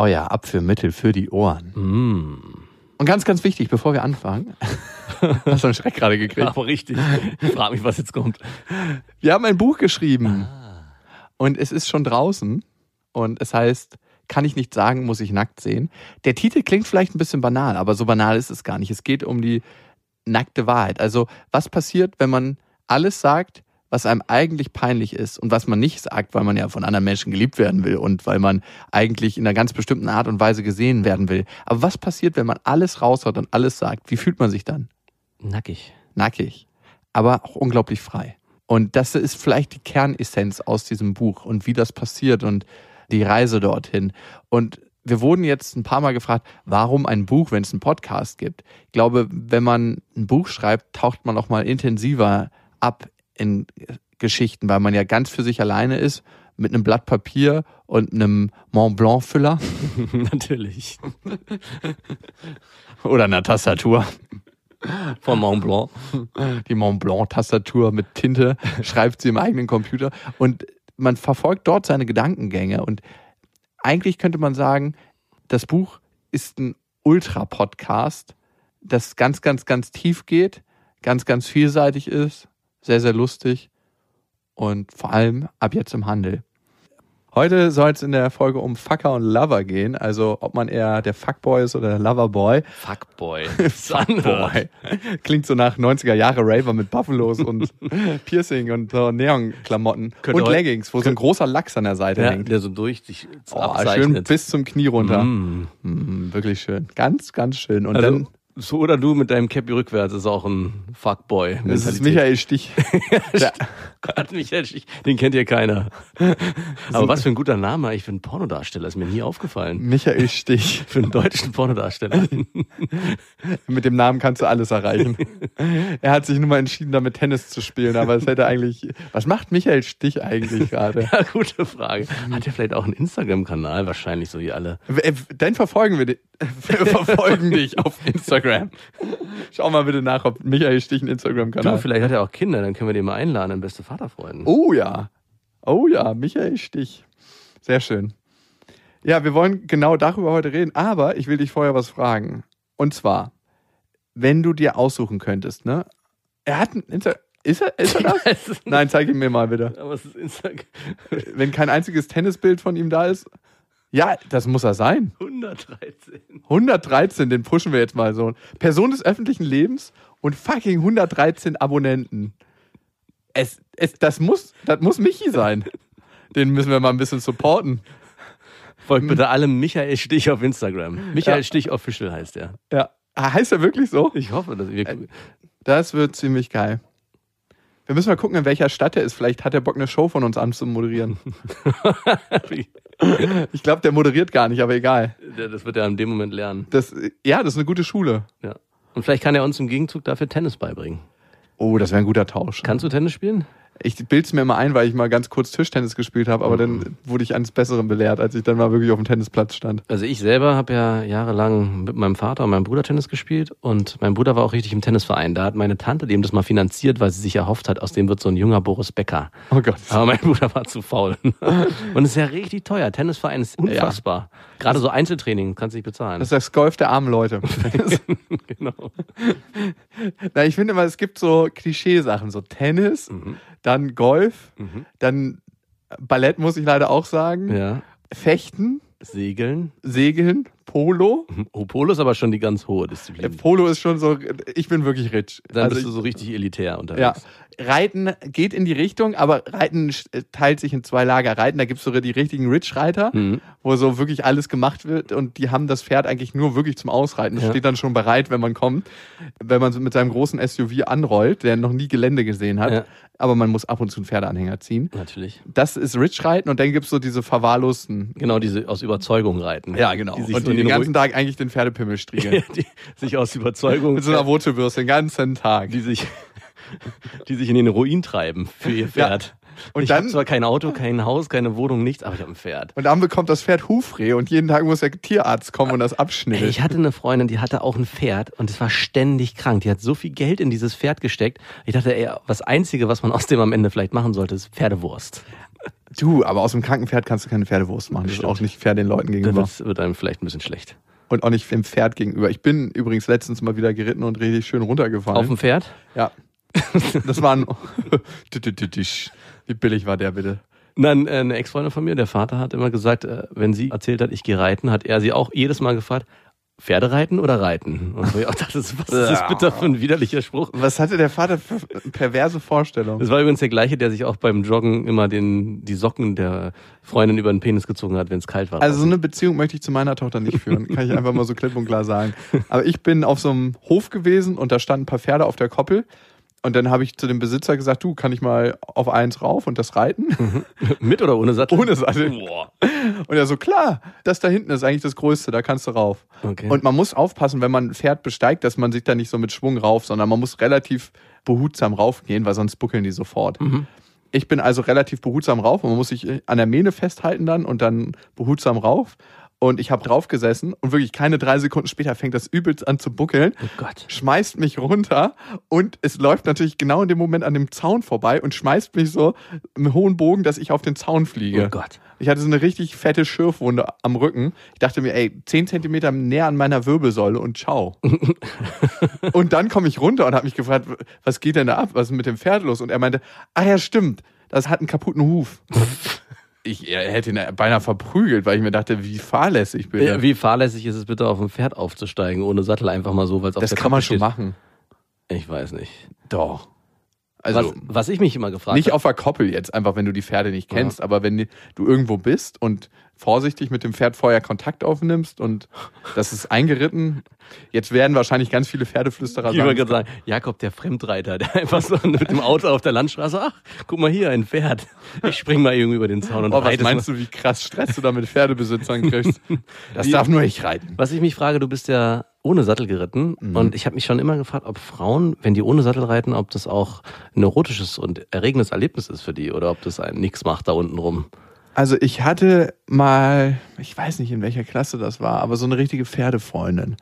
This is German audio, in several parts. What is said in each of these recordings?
Euer Abführmittel für die Ohren. Mm. Und ganz, ganz wichtig, bevor wir anfangen. Hast du einen Schreck gerade gekriegt? Aber richtig. Ich frage mich, was jetzt kommt. Wir haben ein Buch geschrieben. Und es ist schon draußen. Und es heißt, kann ich nicht sagen, muss ich nackt sehen. Der Titel klingt vielleicht ein bisschen banal, aber so banal ist es gar nicht. Es geht um die nackte Wahrheit. Also, was passiert, wenn man alles sagt, was einem eigentlich peinlich ist und was man nicht sagt, weil man ja von anderen Menschen geliebt werden will und weil man eigentlich in einer ganz bestimmten Art und Weise gesehen werden will. Aber was passiert, wenn man alles raushaut und alles sagt? Wie fühlt man sich dann? Nackig. Nackig, aber auch unglaublich frei. Und das ist vielleicht die Kernessenz aus diesem Buch und wie das passiert und die Reise dorthin. Und wir wurden jetzt ein paar Mal gefragt, warum ein Buch, wenn es einen Podcast gibt? Ich glaube, wenn man ein Buch schreibt, taucht man auch mal intensiver ab in Geschichten, weil man ja ganz für sich alleine ist mit einem Blatt Papier und einem Mont Blanc Füller Natürlich. oder einer Tastatur. Von Mont Blanc. Die Mont Blanc Tastatur mit Tinte schreibt sie im eigenen Computer und man verfolgt dort seine Gedankengänge und eigentlich könnte man sagen, das Buch ist ein Ultra-Podcast, das ganz, ganz, ganz tief geht, ganz, ganz vielseitig ist, sehr, sehr lustig und vor allem ab jetzt im Handel. Heute soll es in der Folge um Fucker und Lover gehen, also ob man eher der Fuckboy ist oder der Loverboy. Fuckboy. Fuckboy. Klingt so nach 90er Jahre Raver mit Buffalos und Piercing und so Neon-Klamotten und Leggings, wo so ein großer Lachs an der Seite Ja, hängt. der so durch sich Oh, schön bis zum Knie runter. Mm. Mm, wirklich schön. Ganz, ganz schön. Und Also, dann so oder du mit deinem Cappy rückwärts ist auch ein Fuckboy. das ist Michael Stich. Der, Michael Stich, den kennt ihr keiner. Aber was für ein guter Name für einen Pornodarsteller, ist mir nie aufgefallen. Michael Stich. Für einen deutschen Pornodarsteller. Mit dem Namen kannst du alles erreichen. er hat sich nur mal entschieden, damit Tennis zu spielen, aber es hätte eigentlich. Was macht Michael Stich eigentlich gerade? ja, gute Frage. Hat er vielleicht auch einen Instagram-Kanal? Wahrscheinlich so wie alle. Äh, Dann verfolgen wir dich. Wir verfolgen dich auf Instagram. Schau mal bitte nach, ob Michael Stich einen Instagram-Kanal hat. vielleicht hat er auch Kinder, dann können wir den mal einladen in beste Vaterfreunden. Oh ja. Oh ja, Michael Stich. Sehr schön. Ja, wir wollen genau darüber heute reden, aber ich will dich vorher was fragen. Und zwar, wenn du dir aussuchen könntest, ne? Er hat ein Insta ist er, ist er das? Nein, zeig ihn mir mal bitte. Aber es ist Instagram. Wenn kein einziges Tennisbild von ihm da ist. Ja, das muss er sein. 113. 113, den pushen wir jetzt mal so. Person des öffentlichen Lebens und fucking 113 Abonnenten. Es, es, das muss, das muss Michi sein. Den müssen wir mal ein bisschen supporten. Folgt bitte allem Michael Stich auf Instagram. Michael Ja. Stich Official heißt er. Ja. Ah, Heißt er wirklich so? Ich hoffe, dass wir. Das wird ziemlich geil. Wir müssen mal gucken, in welcher Stadt er ist. Vielleicht hat er Bock, eine Show von uns anzumoderieren. Ich glaube, der moderiert gar nicht, aber egal. das wird er in dem Moment lernen. Das, ja, das ist eine gute Schule. Ja. Und vielleicht kann er uns im Gegenzug dafür Tennis beibringen. Oh, das wäre ein guter Tausch. Kannst du Tennis spielen? Ich bild's mir immer ein, weil ich mal ganz kurz Tischtennis gespielt habe, aber dann wurde ich eines Besseren belehrt, als ich dann mal wirklich auf dem Tennisplatz stand. Also ich selber habe ja jahrelang mit meinem Vater und meinem Bruder Tennis gespielt und mein Bruder war auch richtig im Tennisverein. Da hat meine Tante dem das mal finanziert, weil sie sich erhofft hat, aus dem wird so ein junger Boris Becker. Oh Gott. Aber mein Bruder war zu faul. Und es ist ja richtig teuer. Tennisverein ist unfassbar. Gerade so Einzeltraining kannst du nicht bezahlen. Das ist das Golf der armen Leute. genau. Na, ich finde immer, es gibt so Klischeesachen, so Tennis, Mhm. dann Golf, dann Ballett muss ich leider auch sagen, Ja. Fechten, Segeln. Segeln, Polo. Oh, Polo ist aber schon die ganz hohe Äh, Disziplin. Polo ist schon so, ich bin wirklich rich. Dann Also bist du so richtig elitär unterwegs. Ja, Reiten geht in die Richtung, aber Reiten äh, teilt sich in zwei Lager. Reiten, da gibt's sogar die richtigen Rich-Reiter, Mhm. wo so wirklich alles gemacht wird und die haben das Pferd eigentlich nur wirklich zum Ausreiten. Das Ja. steht dann schon bereit, wenn man kommt. Wenn man so mit seinem großen SUV anrollt, der noch nie Gelände gesehen hat, Ja. aber man muss ab und zu einen Pferdeanhänger ziehen. Natürlich. Das ist Rich-Reiten und dann gibt's so diese verwahrlosten. Genau, diese aus Überzeugung reiten. Ja, genau. Die sich Und so die- den, den ganzen Tag eigentlich den Pferdepimmel striegeln. die sich aus Überzeugung, Mit so einer Wurzelbürste den ganzen Tag. die sich, die sich in den Ruin treiben für ihr Pferd. Und ich dann- habe zwar kein Auto, kein Haus, keine Wohnung, nichts, aber ich habe ein Pferd. Und dann bekommt das Pferd Hufreh und jeden Tag muss der Tierarzt kommen und das Ey, abschnibbeln. ich hatte eine Freundin, die hatte auch ein Pferd und es war ständig krank. Die hat so viel Geld in dieses Pferd gesteckt. Ich dachte, ey, das Einzige, was man aus dem am Ende vielleicht machen sollte, ist Pferdewurst. Du, aber aus dem kranken Pferd kannst du keine Pferdewurst machen. Das ist Stimmt. auch nicht fair den Leuten gegenüber. wird, wird einem vielleicht ein bisschen schlecht. Und auch nicht dem Pferd gegenüber. Ich bin übrigens letztens mal wieder geritten und richtig schön runtergefallen. Auf dem Pferd? ja. Das war ein. Wie billig war der bitte? Nein, äh, eine Ex-Freundin von mir, der Vater hat immer gesagt, äh, wenn sie erzählt hat, ich gehe reiten, hat er sie auch jedes Mal gefragt, Pferde reiten oder reiten? Und ich auch dachte, was ist das bitte für ein widerlicher Spruch? Was hatte der Vater für perverse Vorstellungen? Das war übrigens der gleiche, der sich auch beim Joggen immer den, die Socken der Freundin über den Penis gezogen hat, wenn es kalt war. Also so eine Beziehung möchte ich zu meiner Tochter nicht führen, kann ich einfach mal so klipp und klar sagen. Aber ich bin auf so einem Hof gewesen und da standen ein paar Pferde auf der Koppel. Und dann habe ich zu dem Besitzer gesagt, du, kann ich mal auf eins rauf und das reiten? Mit oder ohne Sattel? Ohne Sattel. Boah. Und er so, klar, das da hinten ist eigentlich das Größte, da kannst du rauf. Okay. Und man muss aufpassen, wenn man ein Pferd besteigt, dass man sich da nicht so mit Schwung rauf, sondern man muss relativ behutsam raufgehen, weil sonst buckeln die sofort. Ich bin also relativ behutsam rauf und man muss sich an der Mähne festhalten dann und dann behutsam rauf. Und ich habe drauf gesessen und wirklich keine drei Sekunden später fängt das übelst an zu buckeln, oh Gott. schmeißt mich runter und es läuft natürlich genau in dem Moment an dem Zaun vorbei und schmeißt mich so im hohen Bogen, dass ich auf den Zaun fliege. Oh Gott. Ich hatte so eine richtig fette Schürfwunde am Rücken. Ich dachte mir, ey, 10 Zentimeter näher an meiner Wirbelsäule und ciao. und dann komme ich runter und habe mich gefragt, was geht denn da ab? Was ist mit dem Pferd los? Und er meinte, ach ja, stimmt, das hat einen kaputten Huf. Ich hätte ihn beinahe verprügelt, weil ich mir dachte, wie fahrlässig bitte. Ja, Wie fahrlässig ist es bitte, auf ein Pferd aufzusteigen, ohne Sattel einfach mal so, weil es auf das der kann man Kappe schon steht? machen. Ich weiß nicht. Doch. Also was, was ich mich immer gefragt nicht habe, auf der Koppel jetzt, einfach wenn du die Pferde nicht kennst, aber wenn du irgendwo bist und vorsichtig mit dem Pferd vorher Kontakt aufnimmst und das ist eingeritten. Jetzt werden wahrscheinlich ganz viele Pferdeflüsterer ich wollte sagen, gerade sagen, Jakob, der Fremdreiter, der einfach so mit dem Auto auf der Landstraße, ach, guck mal hier, ein Pferd. Ich spring mal irgendwie über den Zaun und oh, was meinst du, wie krass Stress du da mit Pferdebesitzern kriegst? Das darf nur ich reiten. Was ich mich frage, du bist ja ohne Sattel geritten Mhm. und ich habe mich schon immer gefragt, ob Frauen, wenn die ohne Sattel reiten, ob das auch ein erotisches und erregendes Erlebnis ist für die oder ob das einen nix macht da unten rum. Also ich hatte mal, ich weiß nicht in welcher Klasse das war, aber so eine richtige Pferdefreundin.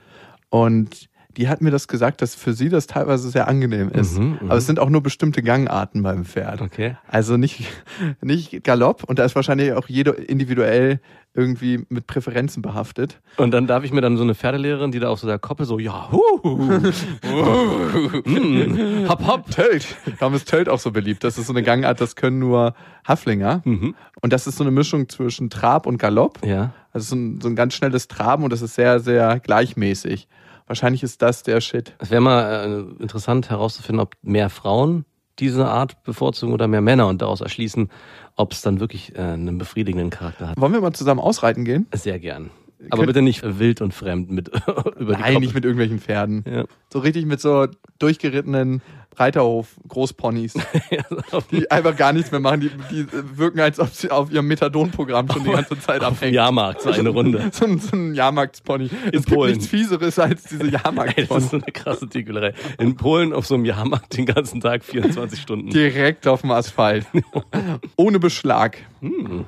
Und die hat mir das gesagt, dass für sie das teilweise sehr angenehm ist. Mhm, aber es sind auch nur bestimmte Gangarten beim Pferd. Okay. Also nicht, nicht Galopp und da ist wahrscheinlich auch jeder individuell irgendwie mit Präferenzen behaftet. Und dann darf ich mir dann so eine Pferdelehrerin, die da auf so der Koppel so, ja, hu, mm, hopp, hopp. Tölt. Darum ist Tölt auch so beliebt. Das ist so eine Gangart, das können nur Haflinger. Mhm. Und das ist so eine Mischung zwischen Trab und Galopp. Ja. Also so ein, so ein ganz schnelles Traben und das ist sehr, sehr gleichmäßig. Wahrscheinlich ist das der Shit. Es wäre mal äh, interessant herauszufinden, ob mehr Frauen diese Art bevorzugen oder mehr Männer und daraus erschließen, ob es dann wirklich äh, einen befriedigenden Charakter hat. Wollen wir mal zusammen ausreiten gehen? Sehr gern. Aber bitte nicht wild und fremd mit über die Nein, Koppel. nicht mit irgendwelchen Pferden. Ja. So richtig mit so durchgerittenen Reiterhof Großponys, die einfach gar nichts mehr machen. Die, die wirken, als ob sie auf ihrem Methadon-Programm schon die ganze Zeit abhängen. Jahrmarkt, so eine Runde. So ein, so ein Jahrmarktspony. Es gibt Polen. nichts Fieseres als diese Ey, das Jahrmarktspony. ist so eine krasse Tikulerei. In Polen auf so einem Jahrmarkt den ganzen Tag 24 Stunden. Direkt auf dem Asphalt. Ohne Beschlag. Hm.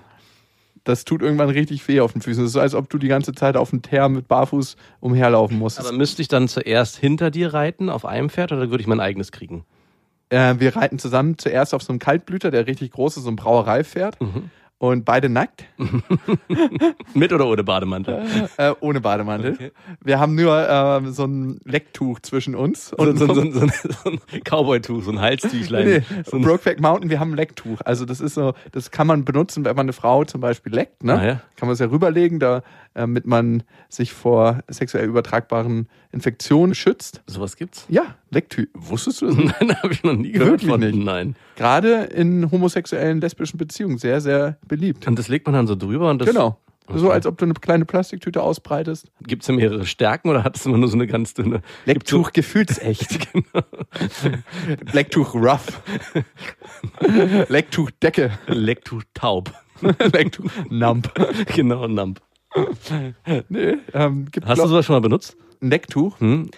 Das tut irgendwann richtig weh auf den Füßen. Das ist so, als ob du die ganze Zeit auf dem Teer mit Barfuß umherlaufen musst. Aber müsste ich dann zuerst hinter dir reiten auf einem Pferd oder würde ich mein eigenes kriegen? Äh, wir reiten zusammen zuerst auf so einem Kaltblüter, der richtig groß ist, so ein Brauereipferd. Mhm. Und beide nackt, Mit oder ohne Bademantel? äh, ohne Bademantel. Okay. Wir haben nur äh, so ein Lecktuch zwischen uns. Und so, so, so, so ein Cowboy-Tuch, so ein Halstüchlein. Nee, so ein, Brokeback Mountain, wir haben ein Lecktuch. Also das ist so, das kann man benutzen, wenn man eine Frau zum Beispiel leckt. Ne? Ah, ja. Kann man es ja rüberlegen, da, damit man sich vor sexuell übertragbaren Infektionen schützt. sowas gibt's? Ja, Lecktücher. Wusstest du das? nicht? Nein, habe ich noch nie gehört Wirklich von. nicht? Nein. Gerade in homosexuellen, lesbischen Beziehungen sehr, sehr beliebt. Und das legt man dann so drüber und das. genau. So Okay. als ob du eine kleine Plastiktüte ausbreitest. Gibt's da mehrere Stärken oder hat es immer nur so eine ganz dünne? Lecktuch gefühlsecht. Lecktuch rough. Lecktuch Decke. Lecktuch taub. Lecktuch nump. genau, Nump. Nee, ähm, gibt Hast du sowas schon mal benutzt? ein Lecktuch. Hm?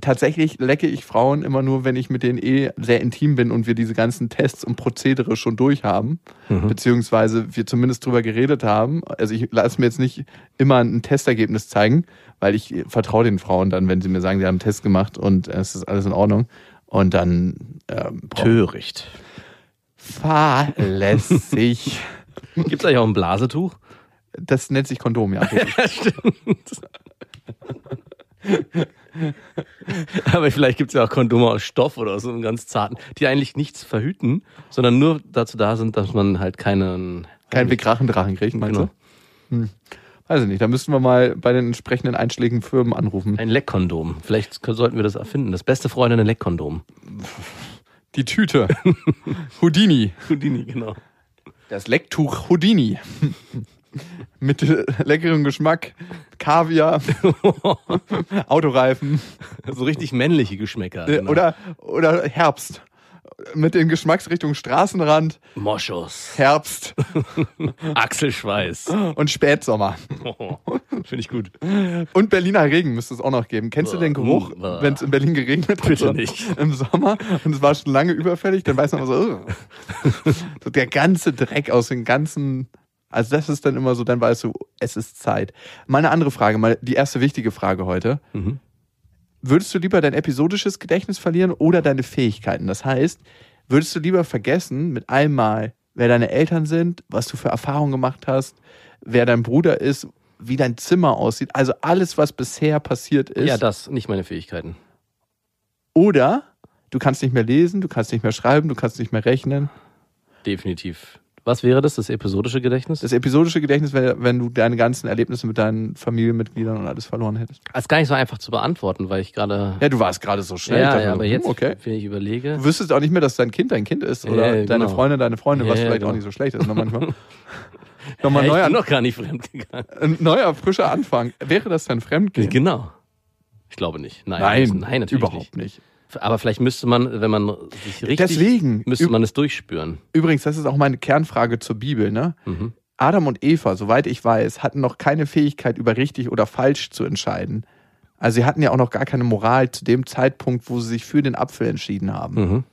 Tatsächlich lecke ich Frauen immer nur, wenn ich mit denen eh sehr intim bin und wir diese ganzen Tests und Prozedere schon durch haben. Mhm. Beziehungsweise wir zumindest drüber geredet haben. Also ich lasse mir jetzt nicht immer ein Testergebnis zeigen, weil ich vertraue den Frauen dann, wenn sie mir sagen, sie haben einen Test gemacht und es ist alles in Ordnung. Und dann ähm, Töricht. fahrlässig. Gibt es eigentlich auch ein Blasetuch? Das nennt sich Kondom, ja. Stimmt. Aber vielleicht gibt es ja auch Kondome aus Stoff oder aus so einem ganz zarten, die eigentlich nichts verhüten, sondern nur dazu da sind, dass man halt keinen. Kein Wegrachendrachen kriegt, meinst Genau. du? Hm. Weiß ich nicht. Da müssten wir mal bei den entsprechenden einschlägigen Firmen anrufen. Ein Leckkondom. Vielleicht sollten wir das erfinden. Das beste Freundin ein Leckkondom. Die Tüte. Houdini. Houdini, genau. Das Lecktuch Houdini. Mit leckerem Geschmack. Kaviar. Autoreifen. So richtig männliche Geschmäcker. Genau. Oder, oder Herbst. Mit den Geschmacksrichtungen Straßenrand, Moschus. Herbst Achselschweiß. und Spätsommer. Finde ich gut. Und Berliner Regen müsste es auch noch geben. Kennst du den Geruch, Bäh. wenn es in Berlin geregnet hat? Bitte nicht. Im Sommer und es war schon lange überfällig, dann weiß man so, so der ganze Dreck aus den ganzen. Also das ist dann immer so, dann weißt du, es ist Zeit. Meine andere Frage, mal die erste wichtige Frage heute. Mhm. Würdest du lieber dein episodisches Gedächtnis verlieren oder deine Fähigkeiten? Das heißt, würdest du lieber vergessen mit einmal, wer deine Eltern sind, was du für Erfahrungen gemacht hast, wer dein Bruder ist, wie dein Zimmer aussieht, also alles, was bisher passiert ist? Ja, das, nicht meine Fähigkeiten. Oder du kannst nicht mehr lesen, du kannst nicht mehr schreiben, du kannst nicht mehr rechnen. Definitiv. Was wäre das, das episodische Gedächtnis? Das episodische Gedächtnis wäre, wenn du deine ganzen Erlebnisse mit deinen Familienmitgliedern und alles verloren hättest. Das ist gar nicht so einfach zu beantworten, weil ich gerade. Ja, du warst gerade so schnell. Ja, dachte ja, so, aber hm, jetzt, Okay. wenn ich überlege. Du wüsstest auch nicht mehr, dass dein Kind dein Kind ist oder Ja, deine genau. Freundin deine Freundin, was Ja, vielleicht genau. auch nicht so schlecht ist. Ne, manchmal. Nochmal Ja, neu ich bin noch gar nicht fremd gegangen. ein neuer, frischer Anfang. Wäre das dein Fremdgehen? Genau. Ich glaube nicht. Nein, Nein, nein natürlich überhaupt nicht. nicht. Aber vielleicht müsste man, wenn man sich richtig. Deswegen. Müsste man es durchspüren. Übrigens, das ist auch meine Kernfrage zur Bibel. Ne? Mhm. Adam und Eva, soweit ich weiß, hatten noch keine Fähigkeit, über richtig oder falsch zu entscheiden. Also sie hatten ja auch noch gar keine Moral zu dem Zeitpunkt, wo sie sich für den Apfel entschieden haben. Mhm.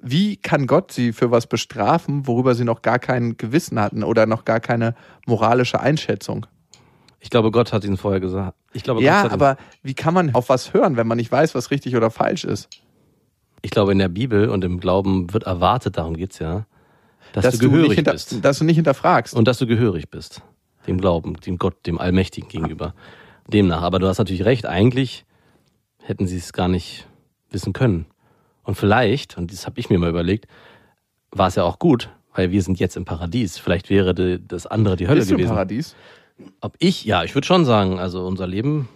Wie kann Gott sie für was bestrafen, worüber sie noch gar kein Gewissen hatten oder noch gar keine moralische Einschätzung? Ich glaube, Gott hat ihnen vorher gesagt. Ich glaube, Gott Ja, aber wie kann man auf was hören, wenn man nicht weiß, was richtig oder falsch ist? Ich glaube, in der Bibel und im Glauben wird erwartet, darum geht's ja, dass, Dass du gehörig hinter, bist. dass du nicht hinterfragst. Und dass du gehörig bist. Dem Glauben, dem Gott, dem Allmächtigen gegenüber. Demnach. Aber du hast natürlich recht, eigentlich hätten sie es gar nicht wissen können. Und vielleicht, und das habe ich mir mal überlegt, war es ja auch gut, weil wir sind jetzt im Paradies. Vielleicht wäre das andere die Hölle Bist du im gewesen. Paradies? Ob ich, ja, ich würde schon sagen, also unser Leben,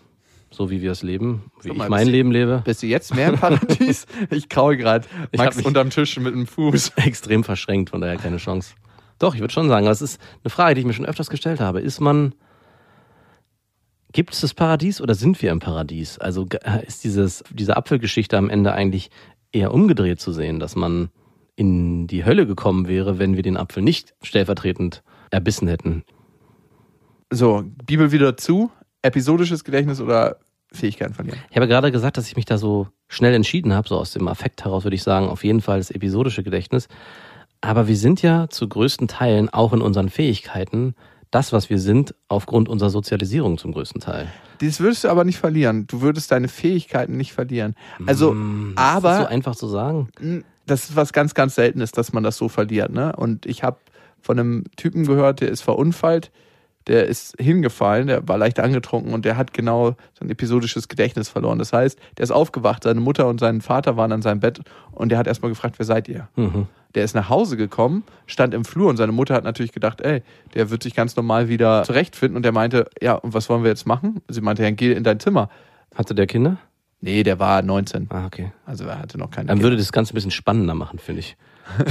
so wie wir es leben, wie Sag ich mein bist du- Leben lebe, Bist du jetzt mehr im Paradies? ich kraul gerade Ich Max mich- unterm Tisch mit dem Fuß. extrem verschränkt, von daher keine Chance. Doch, ich würde schon sagen, es ist eine Frage, die ich mir schon öfters gestellt habe. Ist man, gibt es das Paradies oder sind wir im Paradies? Also ist dieses, diese Apfelgeschichte am Ende eigentlich eher umgedreht zu sehen, dass man in die Hölle gekommen wäre, wenn wir den Apfel nicht stellvertretend erbissen hätten. So, Bibel wieder zu. Episodisches Gedächtnis oder Fähigkeiten verlieren? Ich habe gerade gesagt, dass ich mich da so schnell entschieden habe, so aus dem Affekt heraus würde ich sagen, auf jeden Fall das episodische Gedächtnis. Aber wir sind ja zu größten Teilen auch in unseren Fähigkeiten das, was wir sind, aufgrund unserer Sozialisierung zum größten Teil. Das würdest du aber nicht verlieren. Du würdest deine Fähigkeiten nicht verlieren. Also, Hm, aber Ist das so einfach zu sagen? das ist was ganz, ganz Seltenes, dass man das so verliert. Ne? Und ich habe von einem Typen gehört, der ist verunfallt, der ist hingefallen, der war leicht angetrunken und der hat genau sein episodisches Gedächtnis verloren. Das heißt, der ist aufgewacht, seine Mutter und sein Vater waren an seinem Bett und der hat erstmal gefragt, wer seid ihr? Mhm. Der ist nach Hause gekommen, stand im Flur und seine Mutter hat natürlich gedacht, ey, der wird sich ganz normal wieder zurechtfinden und der meinte, ja, und was wollen wir jetzt machen? Sie meinte, ja, geh in dein Zimmer. Hatte der Kinder? Nee, der war 19. Ah, okay. Also er hatte noch keine Dann Kinder. würde das Ganze ein bisschen spannender machen, finde ich.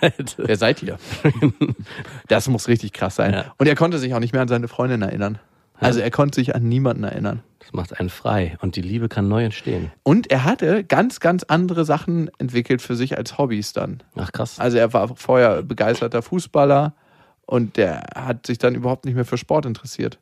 Hätte. Wer seid ihr? das muss richtig krass sein. Ja. Und er konnte sich auch nicht mehr an seine Freundin erinnern. Also er konnte sich an niemanden erinnern. Das macht einen frei und die Liebe kann neu entstehen. Und er hatte ganz, ganz andere Sachen entwickelt für sich als Hobbys dann. Ach krass. Also er war vorher begeisterter Fußballer und der hat sich dann überhaupt nicht mehr für Sport interessiert.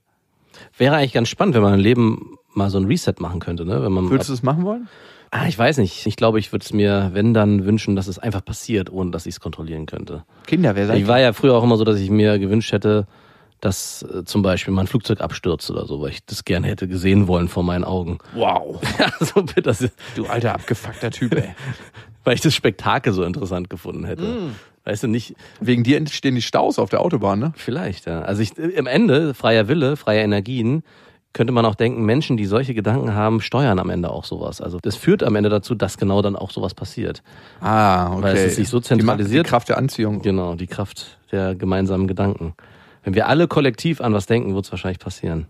Wäre eigentlich ganz spannend, wenn man ein Leben mal so ein Reset machen könnte, ne? Wenn man Würdest du es machen wollen? Ah, ich weiß nicht. Ich glaube, ich würde es mir, wenn dann, wünschen, dass es einfach passiert, ohne dass ich es kontrollieren könnte. Kinder, wer seid Ich war ja früher auch immer so, dass ich mir gewünscht hätte, dass äh, zum Beispiel mal ein Flugzeug abstürzt oder so, weil ich das gerne hätte gesehen wollen vor meinen Augen. Wow. Ja, so das, Du alter abgefuckter Typ, ey. weil ich das Spektakel so interessant gefunden hätte. Weißt du nicht, Wegen dir entstehen die Staus auf der Autobahn, ne? vielleicht, ja. Also ich, im Ende, freier Wille, freie Energien, könnte man auch denken, Menschen, die solche Gedanken haben, steuern am Ende auch sowas. Also das führt am Ende dazu, dass genau dann auch sowas passiert. Ah, okay. Weil es sich so Die zentralisiert. Die Kraft der Anziehung. Genau, die Kraft der gemeinsamen Gedanken. Wenn wir alle kollektiv an was denken, wird es wahrscheinlich passieren.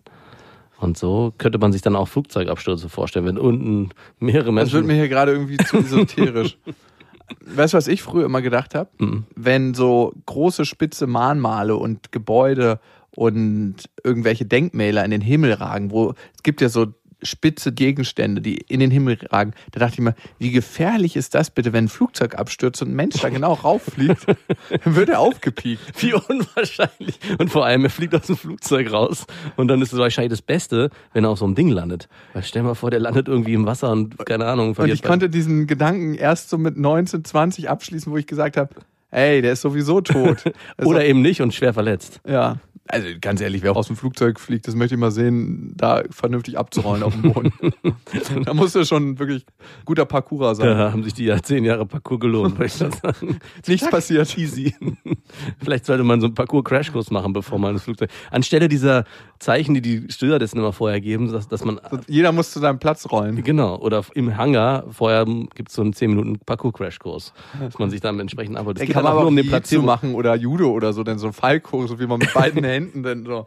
Und so könnte man sich dann auch Flugzeugabstürze vorstellen, wenn unten mehrere Das wird Menschen. mir hier gerade irgendwie zu esoterisch. weißt du, was ich früher immer gedacht habe? Mhm. Wenn so große spitze Mahnmale und Gebäude und irgendwelche Denkmäler in den Himmel ragen, wo es gibt ja so spitze Gegenstände, die in den Himmel ragen. Da dachte ich mir, wie gefährlich ist das bitte, wenn ein Flugzeug abstürzt und ein Mensch da genau rauffliegt, dann wird er aufgepiekt. Wie unwahrscheinlich. Und vor allem, er fliegt aus dem Flugzeug raus. Und dann ist es wahrscheinlich das Beste, wenn er auf so einem Ding landet. Weil stell mal vor, der landet irgendwie im Wasser und keine Ahnung. Und ich konnte diesen Gedanken erst so mit 19, 20 abschließen, wo ich gesagt habe, ey, der ist sowieso tot. Also, Oder eben nicht und schwer verletzt. ja. Also ganz ehrlich, wer aus dem Flugzeug fliegt, das möchte ich mal sehen, da vernünftig abzurollen auf dem Boden. da musst du schon wirklich guter Parkourer sein. Da haben sich die ja zehn Jahre Parcours gelohnt, würde ich das sagen. Nichts passiert. Easy. Vielleicht sollte man so einen Parcours-Crashkurs machen, bevor man das Flugzeug. Anstelle dieser Zeichen, die die Stewardessen immer vorher geben, dass, dass man. Jeder muss zu seinem Platz rollen. Genau, oder im Hangar vorher gibt es so einen 10 Minuten Parcours-Crashkurs, dass man sich dann entsprechend abholt. Es geht kann man auch aber nur um den Jiu-Jitsu Placebo. machen oder Judo oder so, denn so ein Fallkurs, so wie man mit beiden Händen dann so.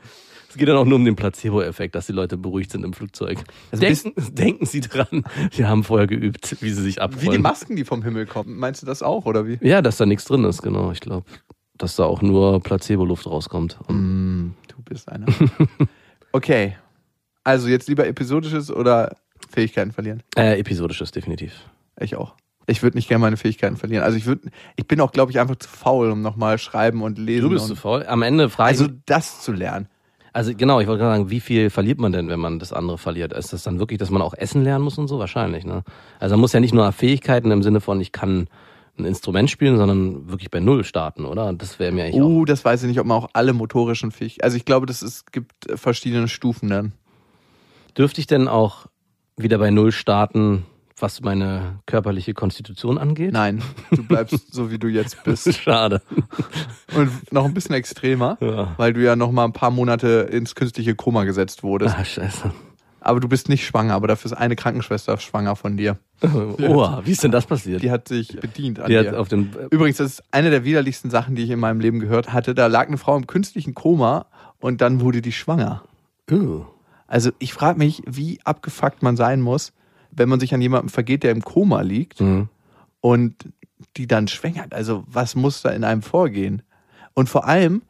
Es geht dann auch nur um den Placebo-Effekt, dass die Leute beruhigt sind im Flugzeug. Also denken, denken Sie dran, wir haben vorher geübt, wie sie sich Wie die abfreuen. Masken, die vom Himmel kommen. Meinst du das auch, oder wie? Ja, dass da nichts drin ist, genau. Ich glaube, dass da auch nur Placebo-Luft rauskommt. Mm, du bist einer. okay. Also jetzt lieber episodisches oder Fähigkeiten verlieren? Äh, episodisches, definitiv. Ich auch. Ich würde nicht gerne meine Fähigkeiten verlieren. Also ich würde, ich bin auch, glaube ich, einfach zu faul, um nochmal schreiben und lesen. Du bist zu faul. Am Ende frage also das zu lernen. also genau, ich wollte gerade sagen, wie viel verliert man denn, wenn man das andere verliert? Ist das dann wirklich, dass man auch essen lernen muss und so? Wahrscheinlich, ne? Also man muss ja nicht nur Fähigkeiten im Sinne von, ich kann ein Instrument spielen, sondern wirklich bei Null starten, oder? Das wäre mir eigentlich auch. Uh, das weiß ich nicht, ob man auch alle motorischen Fähigkeiten. Also ich glaube, dass es gibt verschiedene Stufen dann. Dürfte ich denn auch wieder bei Null starten, was meine körperliche Konstitution angeht? Nein, du bleibst so, wie du jetzt bist. Schade. Und noch ein bisschen extremer, Ja. weil du ja noch mal ein paar Monate ins künstliche Koma gesetzt wurdest. Ah, scheiße. Aber du bist nicht schwanger, aber dafür ist eine Krankenschwester schwanger von dir. Oh, wie ist denn das passiert? Die hat sich bedient an Die hat dir. auf den. Übrigens, das ist eine der widerlichsten Sachen, die ich in meinem Leben gehört hatte. Da lag eine Frau im künstlichen Koma und dann wurde die schwanger. Uh, Also ich frage mich, wie abgefuckt man sein muss, wenn man sich an jemanden vergeht, der im Koma liegt mhm. und die dann schwängert. Also was muss da in einem vorgehen? Und vor allem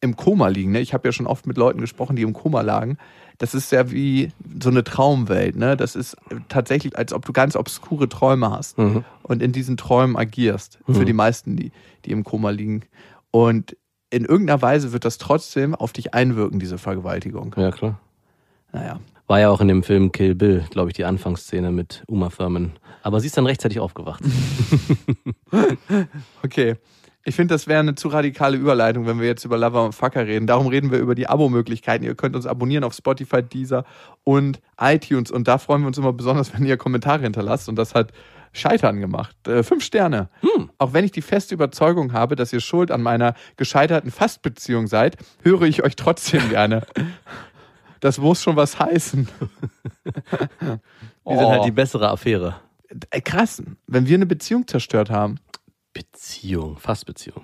im Koma liegen. Ne? Ich habe ja schon oft mit Leuten gesprochen, die im Koma lagen. Das ist ja wie so eine Traumwelt. Ne? Das ist tatsächlich, als ob du ganz obskure Träume hast Mhm. und in diesen Träumen agierst. Für Mhm. die meisten, die, die im Koma liegen. Und in irgendeiner Weise wird das trotzdem auf dich einwirken, diese Vergewaltigung. Ja, klar. Naja. War ja auch in dem Film Kill Bill, glaube ich, die Anfangsszene mit Uma Thurman. Aber sie ist dann rechtzeitig aufgewacht. Okay. Ich finde, das wäre eine zu radikale Überleitung, wenn wir jetzt über Lover und Fucker reden. Darum reden wir über die Abo-Möglichkeiten. Ihr könnt uns abonnieren auf Spotify, Deezer und iTunes. Und da freuen wir uns immer besonders, wenn ihr Kommentare hinterlasst. Und das hat Scheitern gemacht. Äh, fünf Sterne. Auch wenn ich die feste Überzeugung habe, dass ihr schuld an meiner gescheiterten Fastbeziehung seid, höre ich euch trotzdem gerne. Das muss schon was heißen. Wir sind halt die bessere Affäre. Äh, krass. Wenn wir eine Beziehung zerstört haben, Beziehung, Fastbeziehung.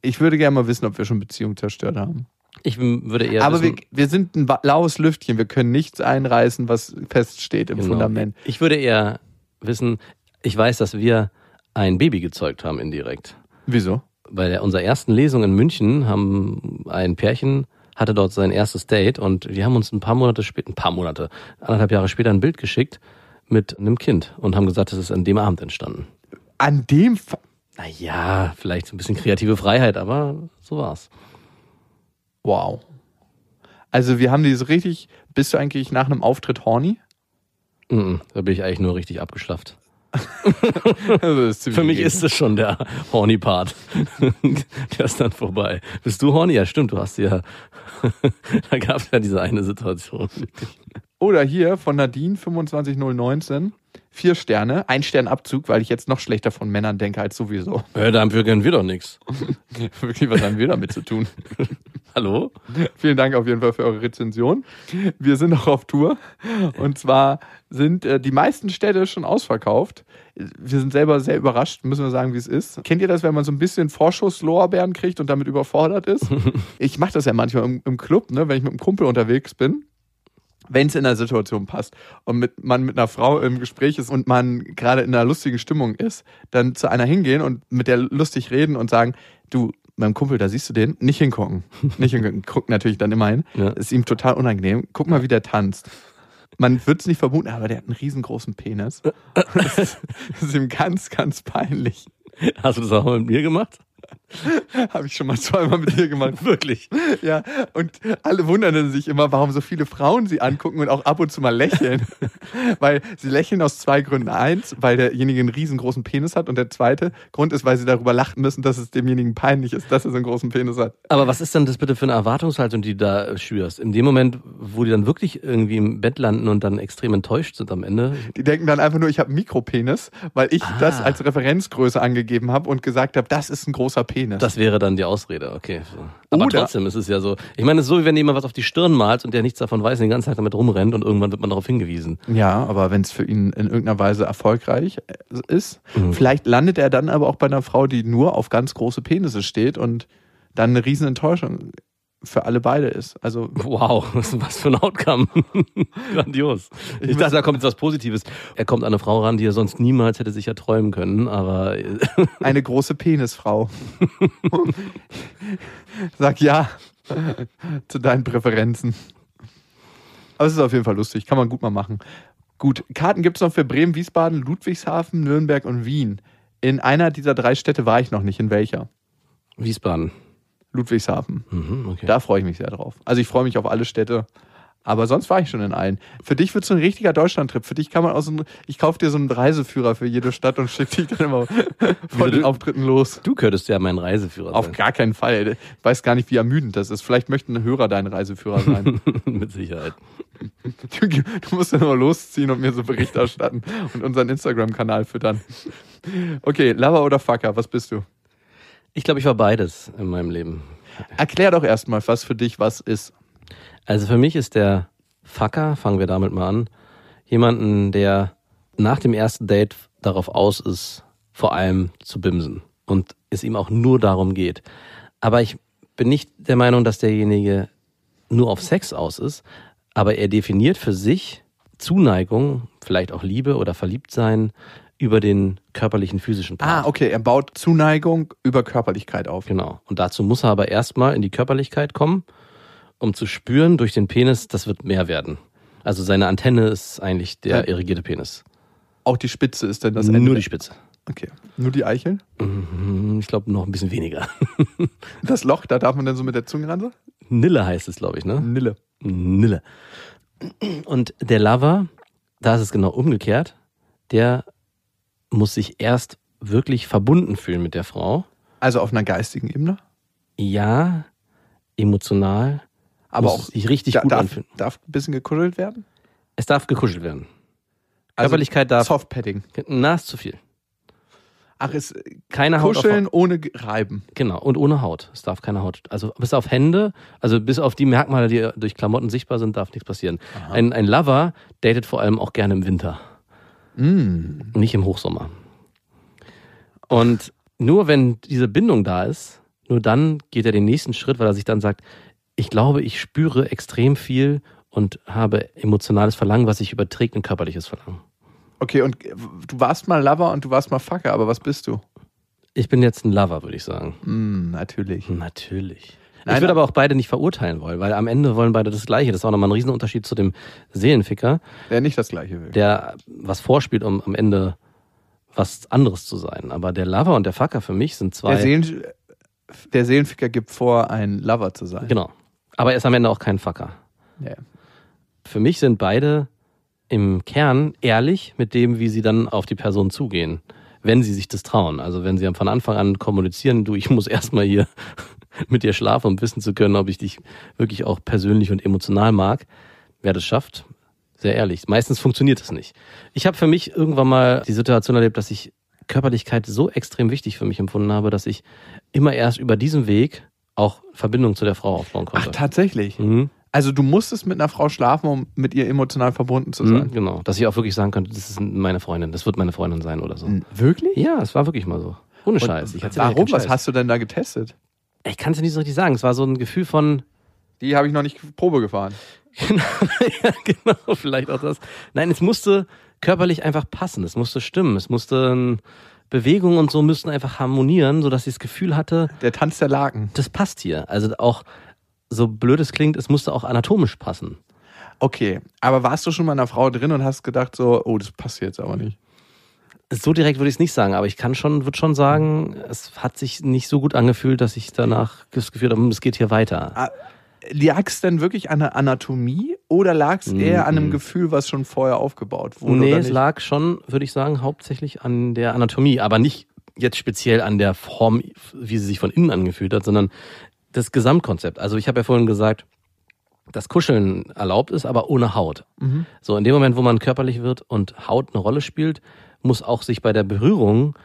ich würde gerne mal wissen, ob wir schon Beziehung zerstört haben. Ich würde eher Aber wir, wissen, wir sind ein laues Lüftchen. Wir können nichts einreißen, was feststeht im genau, Fundament. Ich würde eher wissen, ich weiß, dass wir ein Baby gezeugt haben indirekt. Wieso? Bei der, unserer ersten Lesung in München haben ein Pärchen hatte dort sein erstes Date und die haben uns ein paar Monate später, ein paar Monate, anderthalb Jahre später ein Bild geschickt mit einem Kind und haben gesagt, das ist an dem Abend entstanden. An dem Fa Naja, vielleicht so ein bisschen kreative Freiheit, aber so war's. Wow. Also wir haben die so richtig, bist du eigentlich nach einem Auftritt horny? Mhm, da bin ich eigentlich nur richtig abgeschlafft. Also Für mich ist das schon der horny Part. der ist dann vorbei. Bist du horny? Ja, stimmt, du hast ja, da gab es ja diese eine Situation. Oder hier von Nadine 25019. Vier Sterne, ein Stern Abzug, weil ich jetzt noch schlechter von Männern denke als sowieso. Ja, dafür gönnen wir doch nichts. Wirklich, was haben wir damit zu tun? Hallo? Vielen Dank auf jeden Fall für eure Rezension. Wir sind noch auf Tour. Und zwar sind äh, die meisten Städte schon ausverkauft. Wir sind selber sehr überrascht, müssen wir sagen, wie es ist. Kennt ihr das, wenn man so ein bisschen Vorschusslorbeeren kriegt und damit überfordert ist? ich mache das ja manchmal im, im Club, ne, wenn ich mit einem Kumpel unterwegs bin. Wenn es in der Situation passt und mit, man mit einer Frau im Gespräch ist und man gerade in einer lustigen Stimmung ist, dann zu einer hingehen und mit der lustig reden und sagen, du, meinem Kumpel, da siehst du den, nicht hingucken. Nicht hingucken. Guckt natürlich dann immer hin. Ja. Ist ihm total unangenehm. Guck mal, wie der tanzt. Man wird es nicht vermuten, aber der hat einen riesengroßen Penis. Das ist, das ist ihm ganz, ganz peinlich. Hast du das auch mal mit mir gemacht? Habe ich schon mal zweimal mit dir gemacht. Wirklich? Ja, und alle wundern sich immer, warum so viele Frauen sie angucken und auch ab und zu mal lächeln. weil sie lächeln aus zwei Gründen. Eins, weil derjenige einen riesengroßen Penis hat und der zweite Grund ist, weil sie darüber lachen müssen, dass es demjenigen peinlich ist, dass er so einen großen Penis hat. Aber was ist denn das bitte für eine Erwartungshaltung, die du da schürst? In dem Moment, wo die dann wirklich irgendwie im Bett landen und dann extrem enttäuscht sind am Ende. Die denken dann einfach nur, ich habe einen Mikropenis, weil ich Ah. das als Referenzgröße angegeben habe und gesagt habe, das ist ein großer Penis. Das wäre dann die Ausrede, okay. Aber Oder- trotzdem ist es ja so. Ich meine, es ist so, wie wenn jemand was auf die Stirn malt und der nichts davon weiß und den ganzen Tag damit rumrennt und irgendwann wird man darauf hingewiesen. ja, aber wenn es für ihn in irgendeiner Weise erfolgreich äh, ist, Mhm. vielleicht landet er dann aber auch bei einer Frau, die nur auf ganz große Penisse steht und dann eine riesen Enttäuschung für alle beide ist. Also Wow, was für ein Outcome. Grandios. Ich dachte, da kommt jetzt was Positives. Er kommt an eine Frau ran, die er sonst niemals hätte sich erträumen können, aber eine große Penisfrau. Sag ja zu deinen Präferenzen. Aber es ist auf jeden Fall lustig, kann man gut mal machen. Gut, Karten gibt es noch für Bremen, Wiesbaden, Ludwigshafen, Nürnberg und Wien. In einer dieser drei Städte war ich noch nicht. In welcher? Wiesbaden. Ludwigshafen. Mhm, okay. Da freue ich mich sehr drauf. Also ich freue mich auf alle Städte. Aber sonst war ich schon in allen. Für dich wird es so ein richtiger Deutschlandtrip. Für dich kann man aus so ein, ich kaufe dir so einen Reiseführer für jede Stadt und schicke dich dann immer vor den Auftritten los. Du könntest ja mein Reiseführer Auf sein. gar keinen Fall. Ich weiß gar nicht, wie ermüdend das ist. Vielleicht möchten ein Hörer dein Reiseführer sein. Mit Sicherheit. du, du musst dann immer losziehen und mir so Bericht erstatten und unseren Instagram-Kanal füttern. Okay, Lover oder Fucker, was bist du? Ich glaube, ich war beides in meinem Leben. Erklär doch erstmal, was für dich was ist. Also für mich ist der Fucker, fangen wir damit mal an, jemanden, der nach dem ersten Date darauf aus ist, vor allem zu bimsen und es ihm auch nur darum geht. Aber ich bin nicht der Meinung, dass derjenige nur auf Sex aus ist, aber er definiert für sich Zuneigung, vielleicht auch Liebe oder Verliebtsein über den körperlichen, physischen Part. Ah, okay, er baut Zuneigung über Körperlichkeit auf. Genau. Und dazu muss er aber erstmal in die Körperlichkeit kommen, um zu spüren durch den Penis, das wird mehr werden. Also seine Antenne ist eigentlich der Ja. irrigierte Penis. Auch die Spitze ist denn das Nur Ende. die Spitze. Okay. Nur die Eicheln? Mhm, Ich glaube noch ein bisschen weniger. Das Loch, da darf man dann so mit der Zunge ran? so? Nille heißt es, glaube ich, ne? Nille. Nille. Und der Lover, da ist es genau umgekehrt, der muss sich erst wirklich verbunden fühlen mit der Frau. Also auf einer geistigen Ebene. Ja, emotional, Aber muss auch sich richtig da, gut darf, anfühlen. darf ein bisschen gekuschelt werden. Es darf gekuschelt werden. Also Körperlichkeit darf. Softpadding. Na, ist zu viel. Ach, ist Keine Haut. Auf Kuscheln Haut. ohne Ge- Reiben. Genau, und ohne Haut. Es darf keine Haut. Also bis auf Hände, also bis auf die Merkmale, die durch Klamotten sichtbar sind, darf nichts passieren. Ein, ein Lover datet vor allem auch gerne im Winter, Mm. nicht im Hochsommer. Und nur wenn diese Bindung da ist, nur dann geht er den nächsten Schritt, weil er sich dann sagt, ich glaube, ich spüre extrem viel und habe emotionales Verlangen, was sich überträgt in körperliches Verlangen. Okay, und du warst mal Lover und du warst mal Fucker, aber was bist du? Ich bin jetzt ein Lover, würde ich sagen. Mm, natürlich. Natürlich. Nein, ich würde aber auch beide nicht verurteilen wollen, weil am Ende wollen beide das Gleiche. Das ist auch nochmal ein Riesenunterschied zu dem Seelenficker, Der nicht das gleiche will. der was vorspielt, um am Ende was anderes zu sein. Aber der Lover und der Fucker für mich sind zwei. Der, Seelen, der Seelenficker gibt vor, ein Lover zu sein. genau. Aber er ist am Ende auch kein Fucker. Ja. Für mich sind beide im Kern ehrlich mit dem, wie sie dann auf die Person zugehen. Wenn sie sich das trauen. Also wenn sie von Anfang an kommunizieren, du, ich muss erstmal hier mit dir schlafen, um wissen zu können, ob ich dich wirklich auch persönlich und emotional mag. Wer das schafft, sehr ehrlich. Meistens funktioniert es nicht. Ich habe für mich irgendwann mal die Situation erlebt, dass ich Körperlichkeit so extrem wichtig für mich empfunden habe, dass ich immer erst über diesen Weg auch Verbindung zu der Frau aufbauen Ach, konnte. tatsächlich. mhm. Also du musstest mit einer Frau schlafen, um mit ihr emotional verbunden zu sein. Mhm, genau. Dass ich auch wirklich sagen könnte, das ist meine Freundin, das wird meine Freundin sein oder so. Mhm. Wirklich? Ja, es war wirklich mal so. Ohne Scheiß. Warum? Was hast du denn da getestet? Ich kann es dir nicht so richtig sagen. Es war so ein Gefühl von, Die habe ich noch nicht Probe gefahren. Genau, ja, genau, vielleicht auch das. Nein, es musste körperlich einfach passen, es musste stimmen, es musste Bewegung und so müssten einfach harmonieren, sodass ich das Gefühl hatte, Der Tanz der Laken. das passt hier. Also auch so blöd es klingt, es musste auch anatomisch passen. Okay, aber warst du schon mal einer Frau drin und hast gedacht so, oh, das passt jetzt aber nicht. So direkt würde ich es nicht sagen, aber ich kann schon, würde schon sagen, es hat sich nicht so gut angefühlt, dass ich danach das Gefühl habe, hm, es geht hier weiter. Ah, Lag es denn wirklich an der Anatomie oder lag es eher an einem Mhm. Gefühl, was schon vorher aufgebaut wurde? nee, oder es lag schon, würde ich sagen, hauptsächlich an der Anatomie, aber nicht jetzt speziell an der Form, wie sie sich von innen angefühlt hat, sondern das Gesamtkonzept. Also ich habe ja vorhin gesagt, dass Kuscheln erlaubt ist, aber ohne Haut. Mhm. So in dem Moment, wo man körperlich wird und Haut eine Rolle spielt, muss auch sich bei der Berührung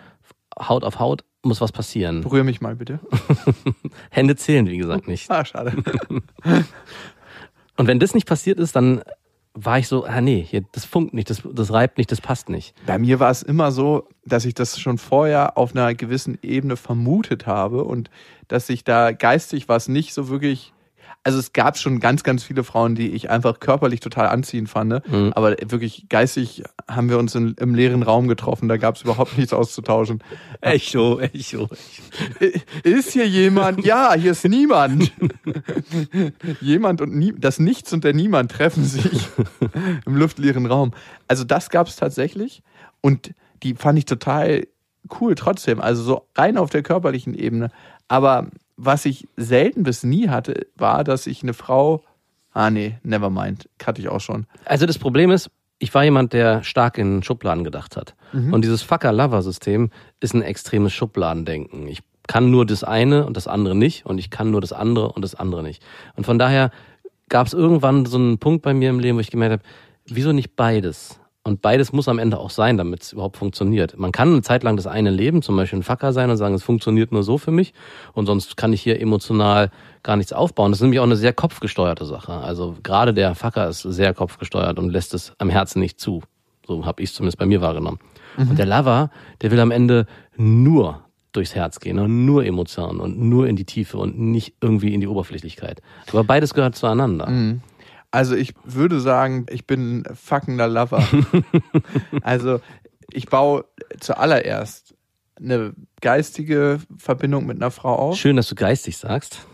Haut auf Haut muss was passieren. Berühr mich mal bitte. Hände zählen, wie gesagt, nicht. Ah, schade. Und wenn das nicht passiert ist, dann war ich so, ah nee, hier, das funkt nicht, das, das reibt nicht, das passt nicht. Bei mir war es immer so, dass ich das schon vorher auf einer gewissen Ebene vermutet habe und dass ich da geistig was nicht so wirklich. Also es gab schon ganz, ganz viele Frauen, die ich einfach körperlich total anziehend fand, Mhm. aber wirklich geistig haben wir uns in, im leeren Raum getroffen, da gab es überhaupt nichts auszutauschen. Echo, Echo. I- Ist hier jemand? Ja, hier ist niemand. jemand und nie, das Nichts und der Niemand treffen sich im luftleeren Raum. Also das gab es tatsächlich und die fand ich total cool trotzdem. Also so rein auf der körperlichen Ebene. Aber was ich selten bis nie hatte, war, dass ich eine Frau. Ah nee, never mind. Hatte ich auch schon. Also das Problem ist, ich war jemand, der stark in Schubladen gedacht hat. Und dieses Fucker-Lover-System ist ein extremes Schubladendenken. Ich kann nur das eine und das andere nicht und ich kann nur das andere und das andere nicht. Und von daher gab es irgendwann so einen Punkt bei mir im Leben, wo ich gemerkt habe, wieso nicht beides? Und beides muss am Ende auch sein, damit es überhaupt funktioniert. Man kann eine Zeit lang das eine leben, zum Beispiel ein Fucker sein und sagen, es funktioniert nur so für mich und sonst kann ich hier emotional gar nichts aufbauen. Das ist nämlich auch eine sehr kopfgesteuerte Sache. Also gerade der Fucker ist sehr kopfgesteuert und lässt es am Herzen nicht zu. So habe ich es zumindest bei mir wahrgenommen. Und der Lover, der will am Ende nur durchs Herz gehen und nur Emotionen und nur in die Tiefe und nicht irgendwie in die Oberflächlichkeit. Aber beides gehört zueinander. Also ich würde sagen, ich bin ein fuckender Lover. also ich baue zuallererst eine geistige Verbindung mit einer Frau auf. Schön, dass du geistig sagst.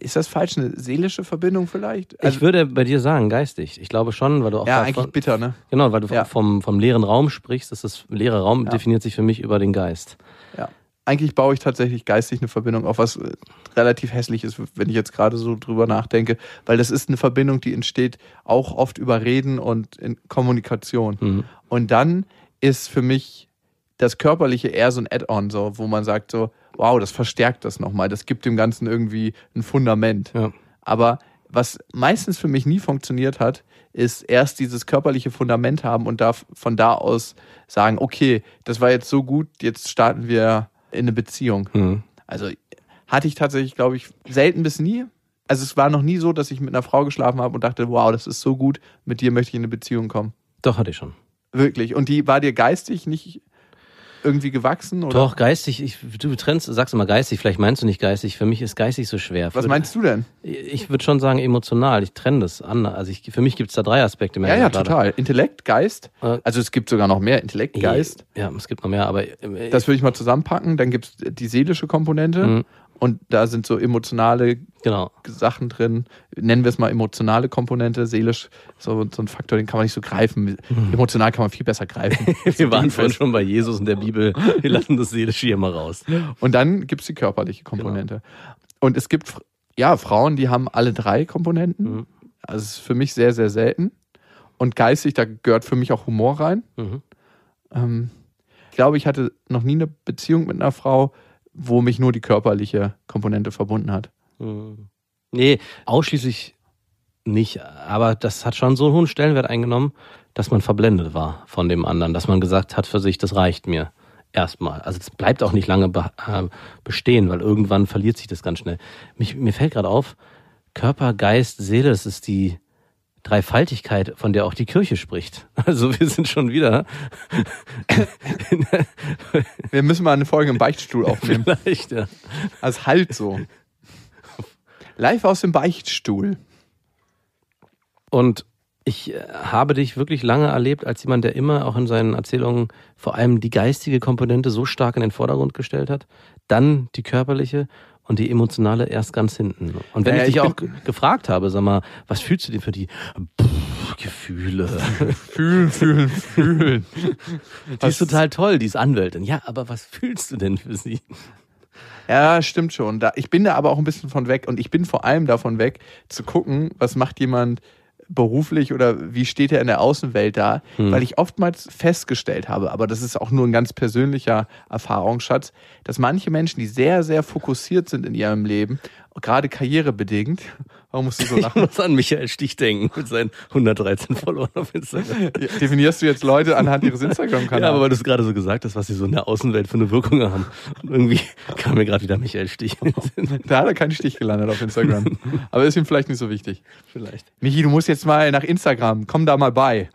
Ist das falsch? Eine seelische Verbindung vielleicht? ich würde bei dir sagen, geistig. Ich glaube schon, weil du auch Also ja, eigentlich bitter, ne? Genau, weil du Ja. vom, vom leeren Raum sprichst. Das ist leere Raum Ja. definiert sich für mich über den Geist. Ja. Eigentlich baue ich tatsächlich geistig eine Verbindung auf, was äh, relativ hässlich ist, wenn ich jetzt gerade so drüber nachdenke, weil das ist eine Verbindung, die entsteht auch oft über Reden und in Kommunikation. Mhm. Und dann ist für mich das Körperliche eher so ein Add-on, so, wo man sagt so, wow, das verstärkt das nochmal, das gibt dem Ganzen irgendwie ein Fundament. Ja. Aber was meistens für mich nie funktioniert hat, ist erst dieses körperliche Fundament haben und da, von da aus sagen, okay, das war jetzt so gut, jetzt starten wir in eine Beziehung. Mhm. Also hatte ich tatsächlich, glaube ich, selten bis nie. Also es war noch nie so, dass ich mit einer Frau geschlafen habe und dachte, wow, das ist so gut, mit dir möchte ich in eine Beziehung kommen. Doch, hatte ich schon. Wirklich. Und die war dir geistig nicht irgendwie gewachsen? Oder? Doch, geistig, ich, du trennst, sagst immer geistig, vielleicht meinst du nicht geistig. Für mich ist geistig so schwer. Was meinst du denn? Ich würde schon sagen emotional. Ich trenne das an. Also ich, für mich gibt es da drei Aspekte. Ja, merke ja, ich gerade. total. Intellekt, Geist. Äh, Also es gibt sogar noch mehr. Intellekt, Geist. Ja, es gibt noch mehr, aber äh, Das würde ich mal zusammenpacken. Dann gibt es die seelische Komponente. Mhm. Und da sind so emotionale genau. Sachen drin. Nennen wir es mal emotionale Komponente. Seelisch, so, so ein Faktor, den kann man nicht so greifen. Emotional kann man viel besser greifen. Wir waren vorhin schon bei Jesus und der Bibel. Wir lassen das seelische hier mal raus. Und dann gibt es die körperliche Komponente. Und es gibt Ja, Frauen, die haben alle drei Komponenten. Mhm. Also es ist für mich sehr, sehr selten. Und geistig, da gehört für mich auch Humor rein. Mhm. Ähm, ich glaube, ich hatte noch nie eine Beziehung mit einer Frau, wo mich nur die körperliche Komponente verbunden hat. Mhm. Nee, ausschließlich nicht. Aber das hat schon so einen hohen Stellenwert eingenommen, dass man verblendet war von dem anderen, dass man gesagt hat für sich, das reicht mir erstmal. Also es bleibt auch nicht lange äh, bestehen, weil irgendwann verliert sich das ganz schnell. Mich, mir fällt gerade auf, Körper, Geist, Seele, das ist die Dreifaltigkeit, von der auch die Kirche spricht. Also wir sind schon wieder Wir müssen mal eine Folge im Beichtstuhl aufnehmen. vielleicht, ja. Also halt so. Live aus dem Beichtstuhl. Und ich äh, habe dich wirklich lange erlebt als jemand, der immer auch in seinen Erzählungen vor allem die geistige Komponente so stark in den Vordergrund gestellt hat, dann die körperliche und die emotionale erst ganz hinten. Und wenn Ja, ich dich ich auch gefragt habe, sag mal, was fühlst du denn für die Puh, Gefühle? Fühlen, fühlen, fühlen. Die ist total toll, die ist Anwältin. Ja, aber was fühlst du denn für sie? Ja, stimmt schon. Da, ich bin da aber auch ein bisschen von weg und ich bin vor allem davon weg, zu gucken, was macht jemand beruflich oder wie steht er in der Außenwelt da, weil ich oftmals festgestellt habe, aber das ist auch nur ein ganz persönlicher Erfahrungsschatz, dass manche Menschen, die sehr, sehr fokussiert sind in ihrem Leben, gerade karrierebedingt, warum musst du so Ich lachen? muss an Michael Stich denken mit seinen 113 Followern auf Instagram. Definierst du jetzt Leute anhand ihres Instagram-Kanals? Ja, aber weil du es gerade so gesagt hast, was sie so in der Außenwelt für eine Wirkung haben. Und irgendwie kam mir gerade wieder Michael Stich da hat er keinen Stich gelandet auf Instagram. aber ist ihm vielleicht nicht so wichtig. Vielleicht. Michi, du musst jetzt mal nach Instagram, komm da mal bei.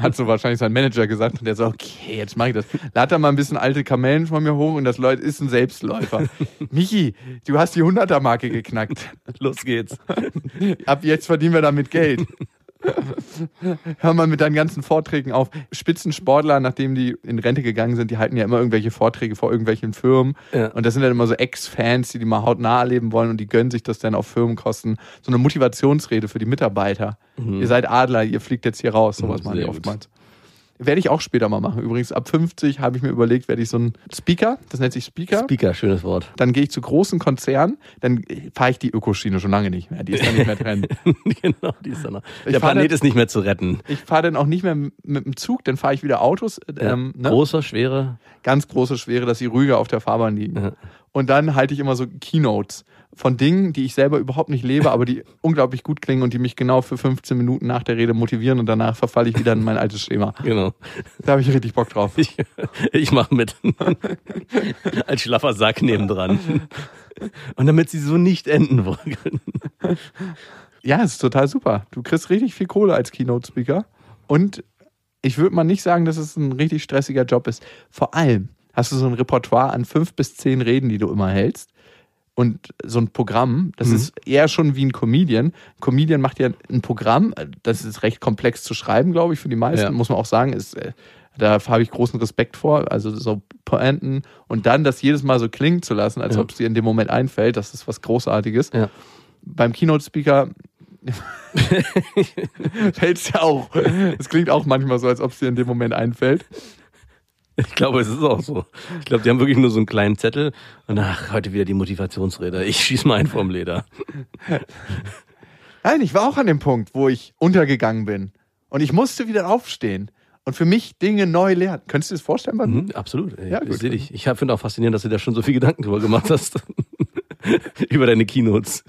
Hat so wahrscheinlich sein Manager gesagt und der so, okay, jetzt mache ich das. Lad da mal ein bisschen alte Kamellen von mir hoch und das Leute ist ein Selbstläufer. Michi, du hast die 100er-Marke geknackt. Los geht's. Ab jetzt verdienen wir damit Geld. Hör mal mit deinen ganzen Vorträgen auf. Spitzensportler, nachdem die in Rente gegangen sind, die halten ja immer irgendwelche Vorträge vor irgendwelchen Firmen. Ja. Und das sind dann immer so Ex-Fans, die die mal hautnah erleben wollen und die gönnen sich das dann auf Firmenkosten. So eine Motivationsrede für die Mitarbeiter. Ihr seid Adler, ihr fliegt jetzt hier raus. Sowas Mhm, machen die sehr gut. Werde ich auch später mal machen. Übrigens, ab 50 habe ich mir überlegt, werde ich so ein Speaker, das nennt sich Speaker. Speaker, schönes Wort. dann gehe ich zu großen Konzernen, dann fahre ich die Ökoschiene schon lange nicht mehr. Die ist dann nicht mehr drin. genau, die ist dann noch. Der Planet dann- ist nicht mehr zu retten. Ich fahre dann auch nicht mehr mit dem Zug, dann fahre ich wieder Autos. Ja. Ähm, ne? Großer, schwere. Ganz große Schwere, dass sie ruhiger auf der Fahrbahn liegen. Ja. Und dann halte ich immer so Keynotes von Dingen, die ich selber überhaupt nicht lebe, aber die unglaublich gut klingen und die mich genau für 15 Minuten nach der Rede motivieren und danach verfalle ich wieder in mein altes Schema. Genau. Da habe ich richtig Bock drauf. Ich, ich mache mit. Als schlaffer Sack nebendran. Und damit sie so nicht enden wollen. Ja, es ist total super. Du kriegst richtig viel Kohle als Keynote-Speaker. Und ich würde mal nicht sagen, dass es ein richtig stressiger Job ist. Vor allem hast du so ein Repertoire an fünf bis zehn Reden, die du immer hältst. Und so ein Programm, das ist eher schon wie ein Comedian. Ein Comedian macht ja ein Programm, das ist recht komplex zu schreiben, glaube ich, für die meisten, Ja. muss man auch sagen. Ist, äh, da habe ich großen Respekt vor. Also so Pointen und dann das jedes Mal so klingen zu lassen, als Ja. ob es dir in dem Moment einfällt, das ist was Großartiges Ja. beim Keynote-Speaker fällt es ja auch. Es klingt auch manchmal so, als ob es dir in dem Moment einfällt. Ich glaube, es ist auch so. Ich glaube, die haben wirklich nur so einen kleinen Zettel und ach, heute wieder die Motivationsrede. Ich schieß mal einen vom Leder. Nein, ich war auch an dem Punkt, wo ich untergegangen bin. Und ich musste wieder aufstehen und für mich Dinge neu lernen. Könntest du dir das vorstellen? Mhm, absolut. Ja, Ja, ich gut. Ich finde auch faszinierend, dass du da schon so viel Gedanken drüber gemacht hast. Über deine Keynotes,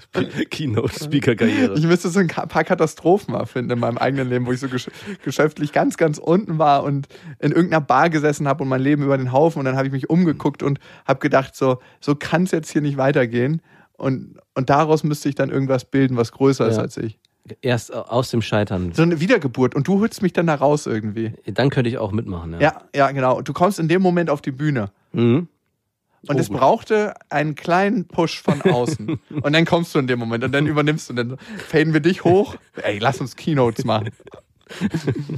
Keynote-Speaker-Karriere. Ich müsste so ein paar Katastrophen erfinden in meinem eigenen Leben, wo ich so gesch geschäftlich ganz, ganz unten war und in irgendeiner Bar gesessen habe und mein Leben über den Haufen und dann habe ich mich umgeguckt und habe gedacht, so, so kann es jetzt hier nicht weitergehen. Und, und daraus müsste ich dann irgendwas bilden, was größer ist Ja. als ich. Erst aus dem Scheitern. So eine Wiedergeburt und du holst mich dann da raus irgendwie. Dann könnte ich auch mitmachen. Ja. Ja, ja, genau. Du kommst in dem Moment auf die Bühne. Mhm. Und Oh, es gut. brauchte einen kleinen Push von außen. und dann kommst du in dem Moment und dann übernimmst du und dann faden wir dich hoch. Ey, lass uns Keynotes machen.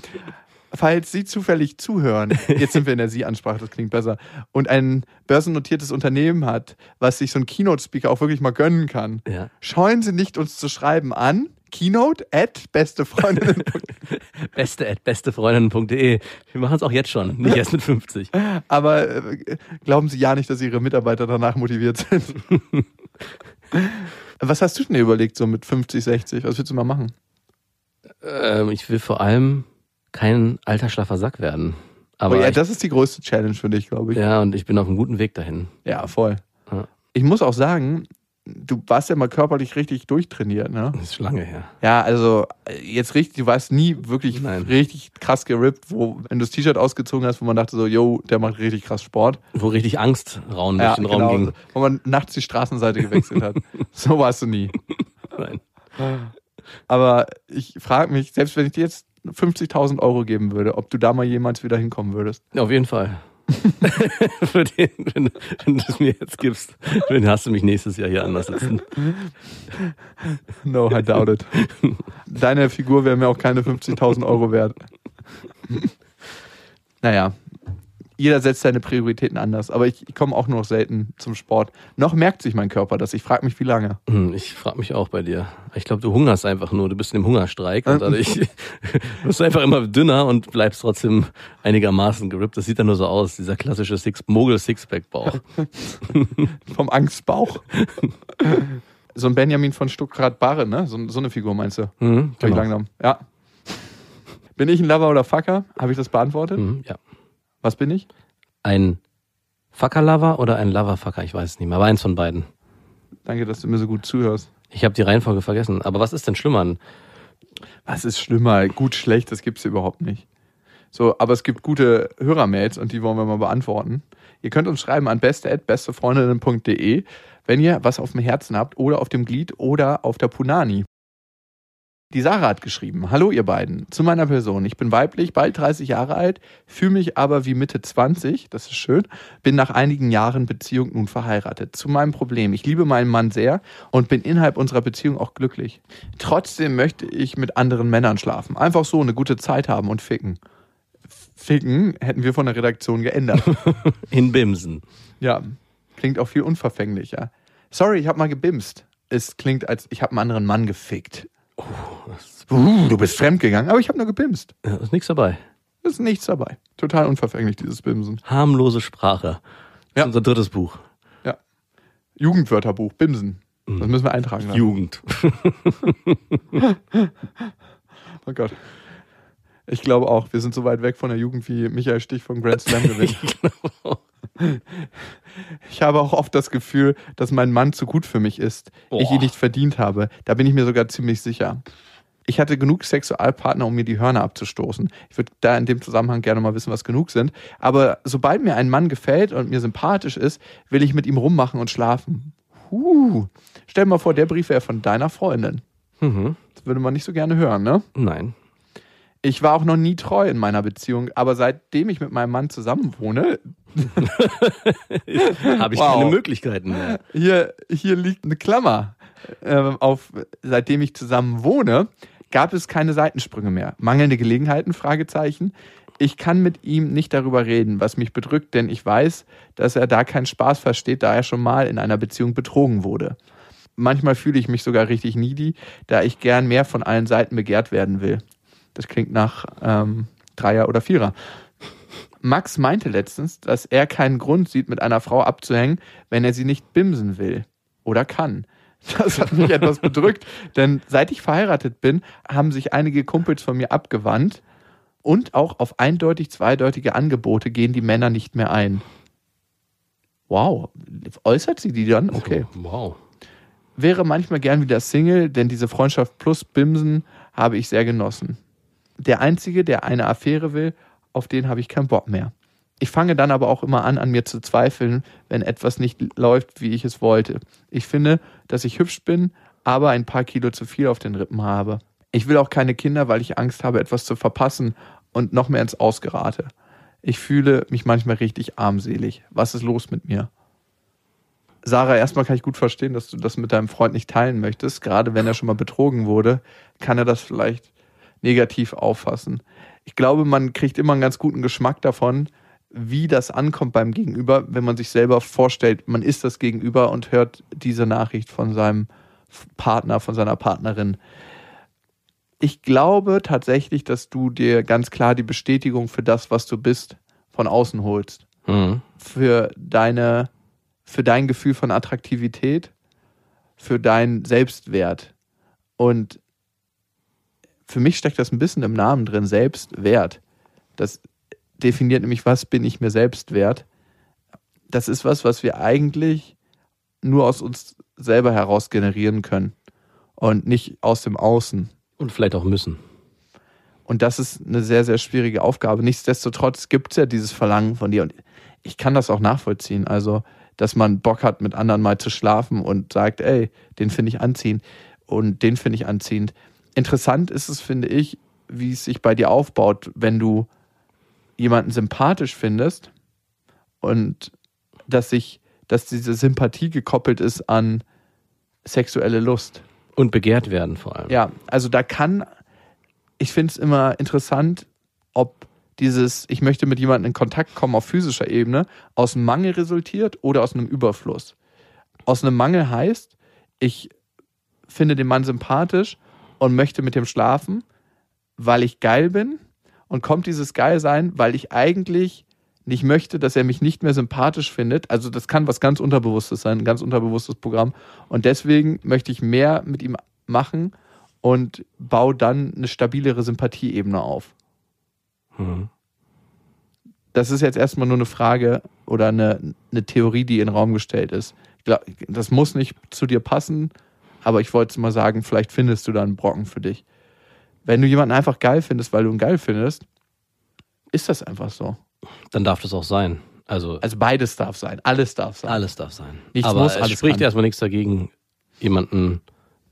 Falls Sie zufällig zuhören, jetzt sind wir in der Sie-Ansprache, das klingt besser, und ein börsennotiertes Unternehmen hat, was sich so ein Keynote-Speaker auch wirklich mal gönnen kann, Ja. scheuen Sie nicht, uns zu schreiben an keynote at bestefreundinnen. Beste at bestefreundinnen.de. Wir machen es auch jetzt schon, nicht erst mit 50. Aber äh, glauben Sie ja nicht, dass Ihre Mitarbeiter danach motiviert sind. Was hast du denn überlegt, so mit 50, 60? Was willst du mal machen? Ähm, ich will vor allem kein alter schlaffer Sack werden. Aber oh ja, ich, das ist die größte Challenge für dich, glaube ich. ja, und ich bin auf einem guten Weg dahin. Ja, voll. Ja. Ich muss auch sagen, du warst ja mal körperlich richtig durchtrainiert, ne? Das ist lange her. Ja, also jetzt richtig, du warst nie wirklich Nein. richtig krass gerippt, wo, wenn du das T-Shirt ausgezogen hast, wo man dachte so, yo, der macht richtig krass Sport. Wo richtig Angst durch Ja, den Raum genau, ging. wo man nachts die Straßenseite gewechselt hat. so warst du nie. Nein. Aber ich frage mich, selbst wenn ich dir jetzt 50.000 Euro geben würde, ob du da mal jemals wieder hinkommen würdest. Ja, Auf jeden Fall. Für den, wenn, wenn du es mir jetzt gibst, dann hast du mich nächstes Jahr hier anders sitzen. No, I doubt it. Deine Figur wäre mir auch keine 50.000 Euro wert. naja, jeder setzt seine Prioritäten anders, aber ich, ich komme auch nur noch selten zum Sport. Noch merkt sich mein Körper das. Ich frage mich, wie lange. Hm, Ich frage mich auch bei dir. Ich glaube, du hungerst einfach nur. Du bist in dem Hungerstreik und dadurch wirst du einfach immer dünner und bleibst trotzdem einigermaßen gerippt. Das sieht dann nur so aus, dieser klassische Six Mogel-Sixpack-Bauch. Vom Angstbauch. so ein Benjamin von Stuckrad-Barre, ne? So, so eine Figur meinst du? Mhm, Hab ich langsam. Ja. Bin ich ein Lover oder Fucker? Habe ich das beantwortet? Mhm, ja. Was bin ich? Ein Fucker-Lover oder ein Lover-Fucker? Ich weiß es nicht mehr. Aber eins von beiden. Danke, dass du mir so gut zuhörst. Ich habe die Reihenfolge vergessen. Aber was ist denn schlimmer? Was ist schlimmer? Gut, schlecht, das gibt's überhaupt nicht. So, aber es gibt gute Hörermails und die wollen wir mal beantworten. Ihr könnt uns schreiben an beste@bestefreundinnen.de, wenn ihr was auf dem Herzen habt oder auf dem Glied oder auf der Punani. Die Sarah hat geschrieben: Hallo ihr beiden, zu meiner Person. Ich bin weiblich, bald 30 Jahre alt, fühle mich aber wie Mitte 20, das ist schön, bin nach einigen Jahren Beziehung nun verheiratet. Zu meinem Problem: Ich liebe meinen Mann sehr und bin innerhalb unserer Beziehung auch glücklich. Trotzdem möchte ich mit anderen Männern schlafen. Einfach so eine gute Zeit haben und ficken. Ficken hätten wir von der Redaktion geändert. In Bimsen. ja, klingt auch viel unverfänglicher. Sorry, ich habe mal gebimst. Es klingt, als ich habe einen anderen Mann gefickt. Uh, du bist fremdgegangen, aber ich habe nur gebimst. Ja, ist nichts dabei. Ist nichts dabei. Total unverfänglich, dieses Bimsen. Harmlose Sprache. Das Ja. ist unser drittes Buch. Ja. Jugendwörterbuch, Bimsen. Das müssen wir eintragen. lassen. Jugend. Oh Gott. Ich glaube auch, wir sind so weit weg von der Jugend wie Michael Stich vom Grand Slam gewinnt. Ich habe auch oft das Gefühl, dass mein Mann zu gut für mich ist. Ich ihn Boah. nicht verdient habe. Da bin ich mir sogar ziemlich sicher. Ich hatte genug Sexualpartner, um mir die Hörner abzustoßen. Ich würde da in dem Zusammenhang gerne mal wissen, was genug sind. Aber sobald mir ein Mann gefällt und mir sympathisch ist, will ich mit ihm rummachen und schlafen. Huh. Stell dir mal vor, der Brief wäre von deiner Freundin. Mhm. Das würde man nicht so gerne hören, ne? Nein. Ich war auch noch nie treu in meiner Beziehung, aber seitdem ich mit meinem Mann zusammenwohne, Habe ich Wow. keine Möglichkeiten mehr. hier, hier liegt eine Klammer. Ähm, auf, seitdem ich zusammen wohne, gab es keine Seitensprünge mehr. Mangelnde Gelegenheiten? Fragezeichen. Ich kann mit ihm nicht darüber reden, was mich bedrückt, denn ich weiß, dass er da keinen Spaß versteht, da er schon mal in einer Beziehung betrogen wurde. Manchmal fühle ich mich sogar richtig needy, da ich gern mehr von allen Seiten begehrt werden will. Das klingt nach ähm, Dreier oder Vierer. Max meinte letztens, dass er keinen Grund sieht, mit einer Frau abzuhängen, wenn er sie nicht bimsen will oder kann. Das hat mich etwas bedrückt, denn seit ich verheiratet bin, haben sich einige Kumpels von mir abgewandt und auch auf eindeutig zweideutige Angebote gehen die Männer nicht mehr ein. Wow, äußert sie die dann? Okay. Wow. Wäre manchmal gern wieder Single, denn diese Freundschaft plus Bimsen habe ich sehr genossen. Der Einzige, der eine Affäre will, auf den habe ich keinen Bock mehr. Ich fange dann aber auch immer an, an mir zu zweifeln, wenn etwas nicht läuft, wie ich es wollte. Ich finde, dass ich hübsch bin, aber ein paar Kilo zu viel auf den Rippen habe. Ich will auch keine Kinder, weil ich Angst habe, etwas zu verpassen und noch mehr ins Ausgerate. Ich fühle mich manchmal richtig armselig. Was ist los mit mir? Sarah, erstmal kann ich gut verstehen, dass du das mit deinem Freund nicht teilen möchtest. Gerade wenn er schon mal betrogen wurde, kann er das vielleicht negativ auffassen. Ich glaube, man kriegt immer einen ganz guten Geschmack davon, wie das ankommt beim Gegenüber, wenn man sich selber vorstellt, man ist das Gegenüber und hört diese Nachricht von seinem Partner, von seiner Partnerin. Ich glaube tatsächlich, dass du dir ganz klar die Bestätigung für das, was du bist, von außen holst Mhm. für deine, für dein Gefühl von Attraktivität, für deinen Selbstwert. Und für mich steckt das ein bisschen im Namen drin, Selbstwert. Das definiert nämlich, was bin ich mir selbst wert. Das ist was, was wir eigentlich nur aus uns selber heraus generieren können und nicht aus dem Außen. Und vielleicht auch müssen. Und das ist eine sehr, sehr schwierige Aufgabe. Nichtsdestotrotz gibt es ja dieses Verlangen von dir. Und ich kann das auch nachvollziehen. Also, dass man Bock hat, mit anderen mal zu schlafen und sagt, ey, den finde ich anziehend und den finde ich anziehend. Interessant ist es, finde ich, wie es sich bei dir aufbaut, wenn du jemanden sympathisch findest und dass sich, dass diese Sympathie gekoppelt ist an sexuelle Lust. Und begehrt werden vor allem. Ja, also da kann, ich finde es immer interessant, ob dieses, ich möchte mit jemandem in Kontakt kommen auf physischer Ebene, aus einem Mangel resultiert oder aus einem Überfluss. Aus einem Mangel heißt, ich finde den Mann sympathisch und möchte mit dem schlafen, weil ich geil bin. Und kommt dieses Geilsein, weil ich eigentlich nicht möchte, dass er mich nicht mehr sympathisch findet. Also das kann was ganz Unterbewusstes sein, ein ganz unterbewusstes Programm. Und deswegen möchte ich mehr mit ihm machen und baue dann eine stabilere Sympathieebene auf. Mhm. Das ist jetzt erstmal nur eine Frage oder eine, eine Theorie, die in den Raum gestellt ist. Glaub, das muss nicht zu dir passen, aber ich wollte mal sagen, vielleicht findest du da einen Brocken für dich. Wenn du jemanden einfach geil findest, weil du ihn geil findest, ist das einfach so. Dann darf das auch sein. Also, Also beides darf sein, alles darf sein. alles darf sein. Nichts Aber muss, es alles spricht kann. erstmal nichts dagegen, jemanden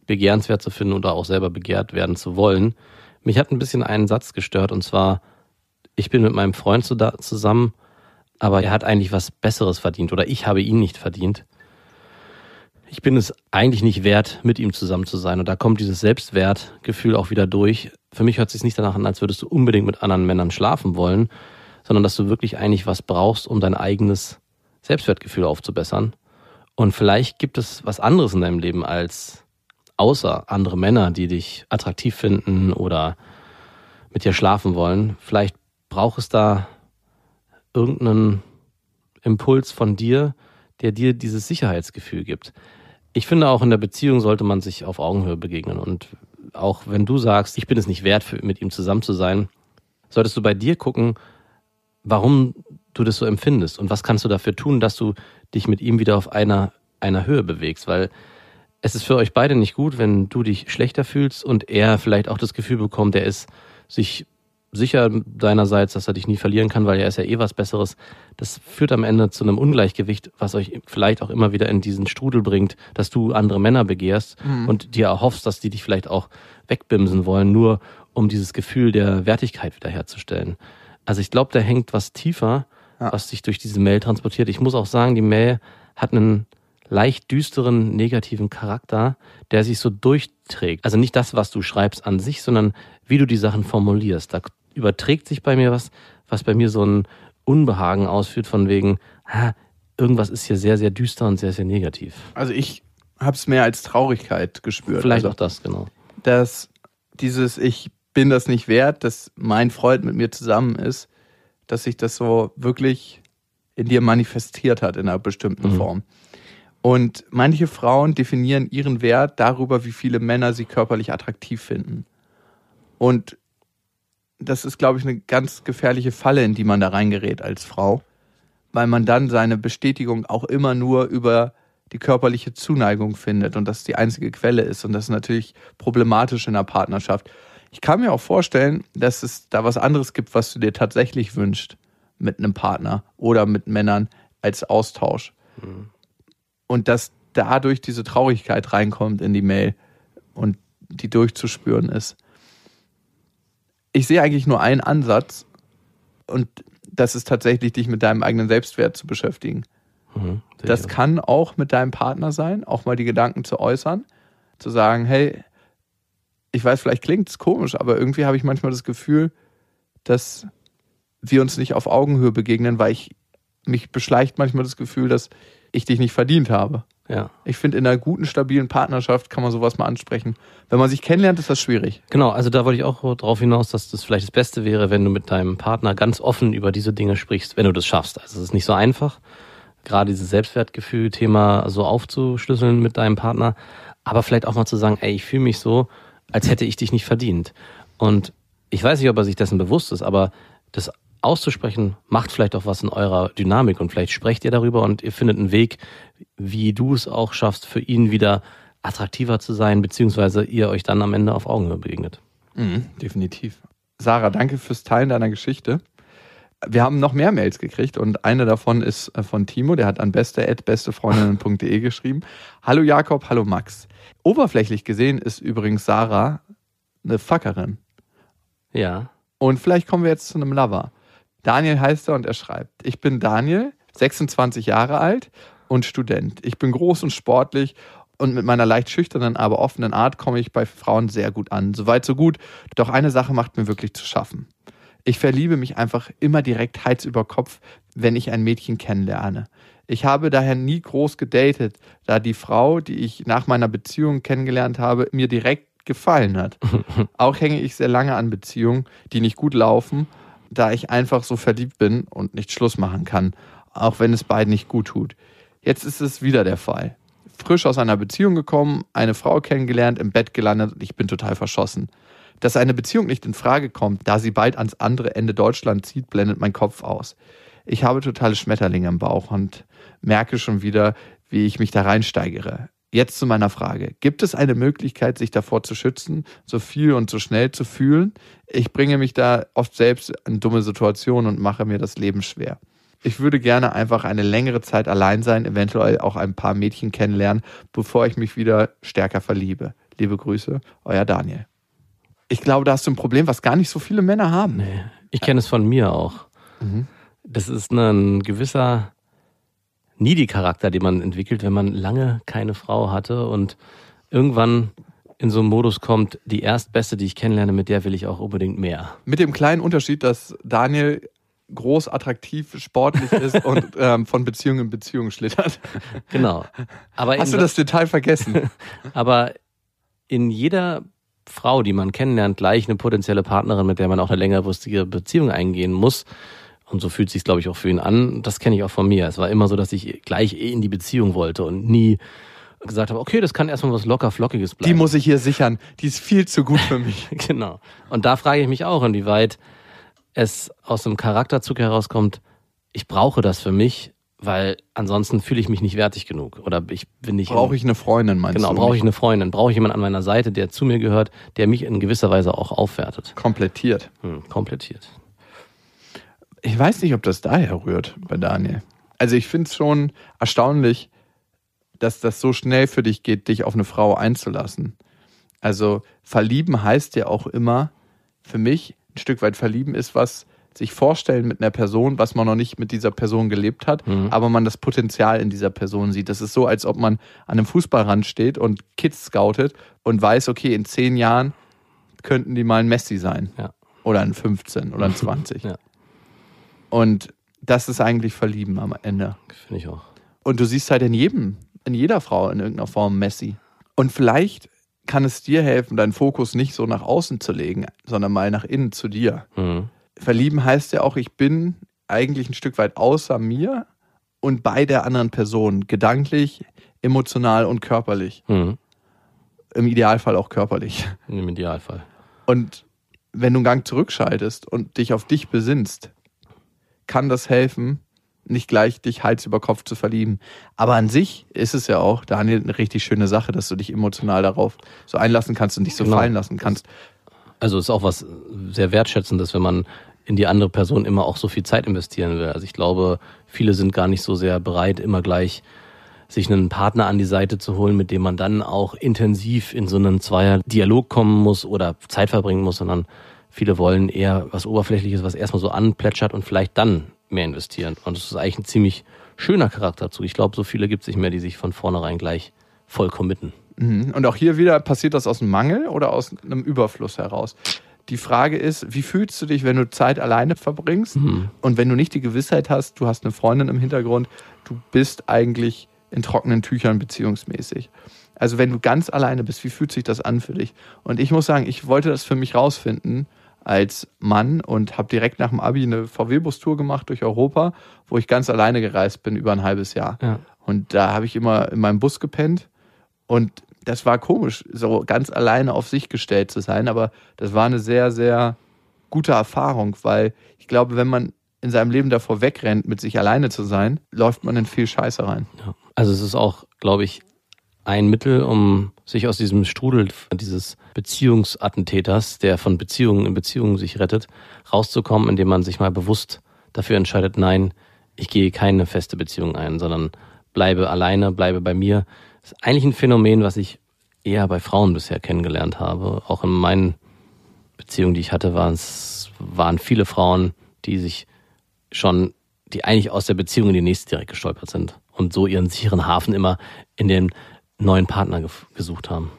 begehrenswert zu finden oder auch selber begehrt werden zu wollen. Mich hat ein bisschen einen Satz gestört und zwar, ich bin mit meinem Freund zusammen, aber er hat eigentlich was Besseres verdient oder ich habe ihn nicht verdient. Ich bin es eigentlich nicht wert, mit ihm zusammen zu sein. Und da kommt dieses Selbstwertgefühl auch wieder durch. Für mich hört es sich nicht danach an, als würdest du unbedingt mit anderen Männern schlafen wollen, sondern dass du wirklich eigentlich was brauchst, um dein eigenes Selbstwertgefühl aufzubessern. Und vielleicht gibt es was anderes in deinem Leben als außer andere Männer, die dich attraktiv finden oder mit dir schlafen wollen. Vielleicht braucht es da irgendeinen Impuls von dir, der dir dieses Sicherheitsgefühl gibt. Ich finde auch in der Beziehung sollte man sich auf Augenhöhe begegnen. Und auch wenn du sagst, ich bin es nicht wert, mit ihm zusammen zu sein, solltest du bei dir gucken, warum du das so empfindest und was kannst du dafür tun, dass du dich mit ihm wieder auf einer, einer Höhe bewegst. Weil es ist für euch beide nicht gut, wenn du dich schlechter fühlst und er vielleicht auch das Gefühl bekommt, er ist sich sicher deinerseits, dass er dich nie verlieren kann, weil er ist ja eh was Besseres. Das führt am Ende zu einem Ungleichgewicht, was euch vielleicht auch immer wieder in diesen Strudel bringt, dass du andere Männer begehrst und dir erhoffst, dass die dich vielleicht auch wegbimsen wollen, nur um dieses Gefühl der Wertigkeit wiederherzustellen. Also ich glaube, da hängt was tiefer, Ja. was sich durch diese Mail transportiert. Ich muss auch sagen, die Mail hat einen leicht düsteren, negativen Charakter, der sich so durchträgt. Also nicht das, was du schreibst an sich, sondern wie du die Sachen formulierst. Da überträgt sich bei mir was, was bei mir so ein Unbehagen ausführt, von wegen, ha, irgendwas ist hier sehr, sehr düster und sehr, sehr negativ. Also ich habe es mehr als Traurigkeit gespürt. Vielleicht also, auch das, genau. dass dieses Ich bin das nicht wert, dass mein Freund mit mir zusammen ist, dass sich das so wirklich in dir manifestiert hat in einer bestimmten Mhm. Form. Und manche Frauen definieren ihren Wert darüber, wie viele Männer sie körperlich attraktiv finden. Und das ist, glaube ich, eine ganz gefährliche Falle, in die man da reingerät als Frau, weil man dann seine Bestätigung auch immer nur über die körperliche Zuneigung findet und das die einzige Quelle ist. Und das ist natürlich problematisch in einer Partnerschaft. Ich kann mir auch vorstellen, dass es da was anderes gibt, was du dir tatsächlich wünschst mit einem Partner oder mit Männern als Austausch. Und dass dadurch diese Traurigkeit reinkommt in die Mail und die durchzuspüren ist. Ich sehe eigentlich nur einen Ansatz und das ist tatsächlich, dich mit deinem eigenen Selbstwert zu beschäftigen. Mhm, Das kann auch mit deinem Partner sein, auch mal die Gedanken zu äußern, zu sagen, hey, ich weiß, vielleicht klingt es komisch, aber irgendwie habe ich manchmal das Gefühl, dass wir uns nicht auf Augenhöhe begegnen, weil ich mich beschleicht manchmal das Gefühl, dass ich dich nicht verdient habe. Ja. Ich finde, in einer guten, stabilen Partnerschaft kann man sowas mal ansprechen. Wenn man sich kennenlernt, ist das schwierig. Genau, also da wollte ich auch darauf hinaus, dass das vielleicht das Beste wäre, wenn du mit deinem Partner ganz offen über diese Dinge sprichst, wenn du das schaffst. Also es ist nicht so einfach. gerade dieses Selbstwertgefühl-Thema so aufzuschlüsseln mit deinem Partner, aber vielleicht auch mal zu sagen, ey, ich fühle mich so, als hätte ich dich nicht verdient. Und ich weiß nicht, ob er sich dessen bewusst ist, aber das auszusprechen macht vielleicht auch was in eurer Dynamik und vielleicht sprecht ihr darüber und ihr findet einen Weg, wie du es auch schaffst, für ihn wieder attraktiver zu sein, beziehungsweise ihr euch dann am Ende auf Augenhöhe begegnet. Mhm, definitiv. Sarah, danke fürs Teilen deiner Geschichte. Wir haben noch mehr Mails gekriegt und eine davon ist äh, von Timo, der hat an beste.bestefreundinnen.de geschrieben. Hallo Jakob, hallo Max. Oberflächlich gesehen ist übrigens Sarah eine Fuckerin. Ja. Und vielleicht kommen wir jetzt zu einem Lover. Daniel heißt er und er schreibt, ich bin Daniel, 26 Jahre alt und Student. Ich bin groß und sportlich und mit meiner leicht schüchternen, aber offenen Art komme ich bei Frauen sehr gut an. Soweit, so gut. Doch eine Sache macht mir wirklich zu schaffen. Ich verliebe mich einfach immer direkt Heiz über Kopf, wenn ich ein Mädchen kennenlerne. Ich habe daher nie groß gedatet, da die Frau, die ich nach meiner Beziehung kennengelernt habe, mir direkt gefallen hat. Auch hänge ich sehr lange an Beziehungen, die nicht gut laufen, da ich einfach so verliebt bin und nicht Schluss machen kann, auch wenn es beiden nicht gut tut. Jetzt ist es wieder der Fall. Frisch aus einer Beziehung gekommen, eine Frau kennengelernt, im Bett gelandet und ich bin total verschossen. Dass eine Beziehung nicht in Frage kommt, da sie bald ans andere Ende Deutschland zieht, blendet mein Kopf aus. Ich habe totale Schmetterlinge im Bauch und merke schon wieder, wie ich mich da reinsteigere. Jetzt zu meiner Frage. Gibt es eine Möglichkeit, sich davor zu schützen, so viel und so schnell zu fühlen? Ich bringe mich da oft selbst in dumme Situationen und mache mir das Leben schwer. Ich würde gerne einfach eine längere Zeit allein sein, eventuell auch ein paar Mädchen kennenlernen, bevor ich mich wieder stärker verliebe. Liebe Grüße, euer Daniel. Ich glaube, da hast du ein Problem, was gar nicht so viele Männer haben. Nee. Ich kenne es von mir auch. Mhm. Das ist ein gewisser Needy-Charakter, den man entwickelt, wenn man lange keine Frau hatte und irgendwann in so einen Modus kommt, die erstbeste, die ich kennenlerne, mit der will ich auch unbedingt mehr. Mit dem kleinen Unterschied, dass Daniel groß, attraktiv, sportlich ist und ähm, von Beziehung in Beziehung schlittert. Genau. Aber Hast du das Detail vergessen? Aber in jeder Frau, die man kennenlernt, gleich eine potenzielle Partnerin, mit der man auch eine längerfristige Beziehung eingehen muss. Und so fühlt sich glaube ich auch für ihn an. Das kenne ich auch von mir. Es war immer so, dass ich gleich in die Beziehung wollte und nie gesagt habe, okay, das kann erstmal was locker flockiges bleiben. Die muss ich hier sichern. Die ist viel zu gut für mich. genau. Und da frage ich mich auch, inwieweit es aus dem Charakterzug herauskommt, ich brauche das für mich, weil ansonsten fühle ich mich nicht wertig genug. Oder ich bin nicht. Brauche ich eine Freundin, meinst genau, du? brauche ich eine Freundin, brauche ich jemanden an meiner Seite, der zu mir gehört, der mich in gewisser Weise auch aufwertet. Komplettiert. Hm, komplettiert. Ich weiß nicht, ob das daher rührt bei Daniel. Also ich finde es schon erstaunlich, dass das so schnell für dich geht, dich auf eine Frau einzulassen. Also verlieben heißt ja auch immer, für mich, ein Stück weit verlieben ist was, sich vorstellen mit einer Person, was man noch nicht mit dieser Person gelebt hat, Mhm. aber man das Potenzial in dieser Person sieht. Das ist so, als ob man an einem Fußballrand steht und Kids scoutet und weiß, okay, in zehn Jahren könnten die mal ein Messi sein. Ja. Oder ein 15 oder ein 20. Ja. Und das ist eigentlich Verlieben am Ende. Finde ich auch. Und du siehst halt in jedem, in jeder Frau in irgendeiner Form Messi. Und vielleicht kann es dir helfen, deinen Fokus nicht so nach außen zu legen, sondern mal nach innen zu dir. Mhm. Verlieben heißt ja auch, ich bin eigentlich ein Stück weit außer mir und bei der anderen Person, gedanklich, emotional und körperlich. Mhm. Im Idealfall auch körperlich. Im Idealfall. Und wenn du einen Gang zurückschaltest und dich auf dich besinnst, kann das helfen, nicht gleich dich Hals über Kopf zu verlieben. Aber an sich ist es ja auch, Daniel, eine richtig schöne Sache, dass du dich emotional darauf so einlassen kannst und dich so Genau. fallen lassen kannst. Also ist auch was sehr wertschätzendes, wenn man in die andere Person immer auch so viel Zeit investieren will. Also ich glaube, viele sind gar nicht so sehr bereit, immer gleich sich einen Partner an die Seite zu holen, mit dem man dann auch intensiv in so einen Zweier-Dialog kommen muss oder Zeit verbringen muss, sondern viele wollen eher was Oberflächliches, was erstmal so anplätschert und vielleicht dann mehr investieren. Und das ist eigentlich ein ziemlich schöner Charakterzug. Ich glaube, so viele gibt es nicht mehr, die sich von vornherein gleich voll committen. Mhm. Und auch hier wieder passiert das aus einem Mangel oder aus einem Überfluss heraus. Die Frage ist, wie fühlst du dich, wenn du Zeit alleine verbringst Mhm. und wenn du nicht die Gewissheit hast, du hast eine Freundin im Hintergrund, du bist eigentlich in trockenen Tüchern beziehungsmäßig. Also wenn du ganz alleine bist, wie fühlt sich das an für dich? Und ich muss sagen, ich wollte das für mich rausfinden, als Mann und habe direkt nach dem Abi eine VW-Bus-Tour gemacht durch Europa, wo ich ganz alleine gereist bin über ein halbes Jahr. Ja. Und da habe ich immer in meinem Bus gepennt und das war komisch, so ganz alleine auf sich gestellt zu sein, aber das war eine sehr, sehr gute Erfahrung, weil ich glaube, wenn man in seinem Leben davor wegrennt, mit sich alleine zu sein, läuft man in viel Scheiße rein. Ja. Also es ist auch, glaube ich, ein Mittel, um sich aus diesem Strudel dieses Beziehungsattentäters, der von Beziehungen in Beziehungen sich rettet, rauszukommen, indem man sich mal bewusst dafür entscheidet, nein, ich gehe keine feste Beziehung ein, sondern bleibe alleine, bleibe bei mir. Das ist eigentlich ein Phänomen, was ich eher bei Frauen bisher kennengelernt habe. Auch in meinen Beziehungen, die ich hatte, waren es, waren viele Frauen, die sich schon, die eigentlich aus der Beziehung in die nächste direkt gestolpert sind und so ihren sicheren Hafen immer in den neuen Partner gesucht haben.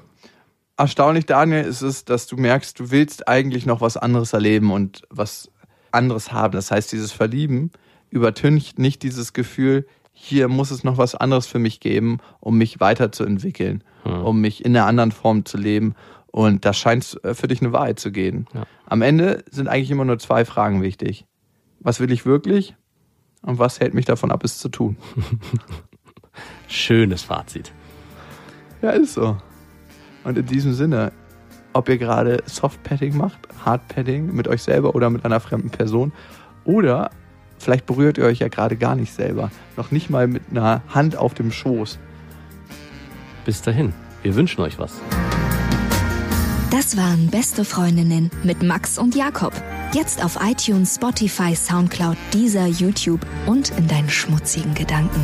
Erstaunlich, Daniel, ist es, dass du merkst, du willst eigentlich noch was anderes erleben und was anderes haben. Das heißt, dieses Verlieben übertüncht nicht dieses Gefühl, hier muss es noch was anderes für mich geben, um mich weiterzuentwickeln, hm. um mich in einer anderen Form zu leben. Und das scheint äh, für dich eine Wahrheit zu gehen. Ja. Am Ende sind eigentlich immer nur zwei Fragen wichtig. Was will ich wirklich? Und was hält mich davon ab, es zu tun? Schönes Fazit. Ja, ist so. Und in diesem Sinne, ob ihr gerade Soft-Padding macht, Hard-Padding mit euch selber oder mit einer fremden Person oder vielleicht berührt ihr euch ja gerade gar nicht selber, noch nicht mal mit einer Hand auf dem Schoß. Bis dahin, wir wünschen euch was. Das waren Beste Freundinnen mit Max und Jakob. Jetzt auf iTunes, Spotify, Soundcloud, dieser YouTube und in deinen schmutzigen Gedanken.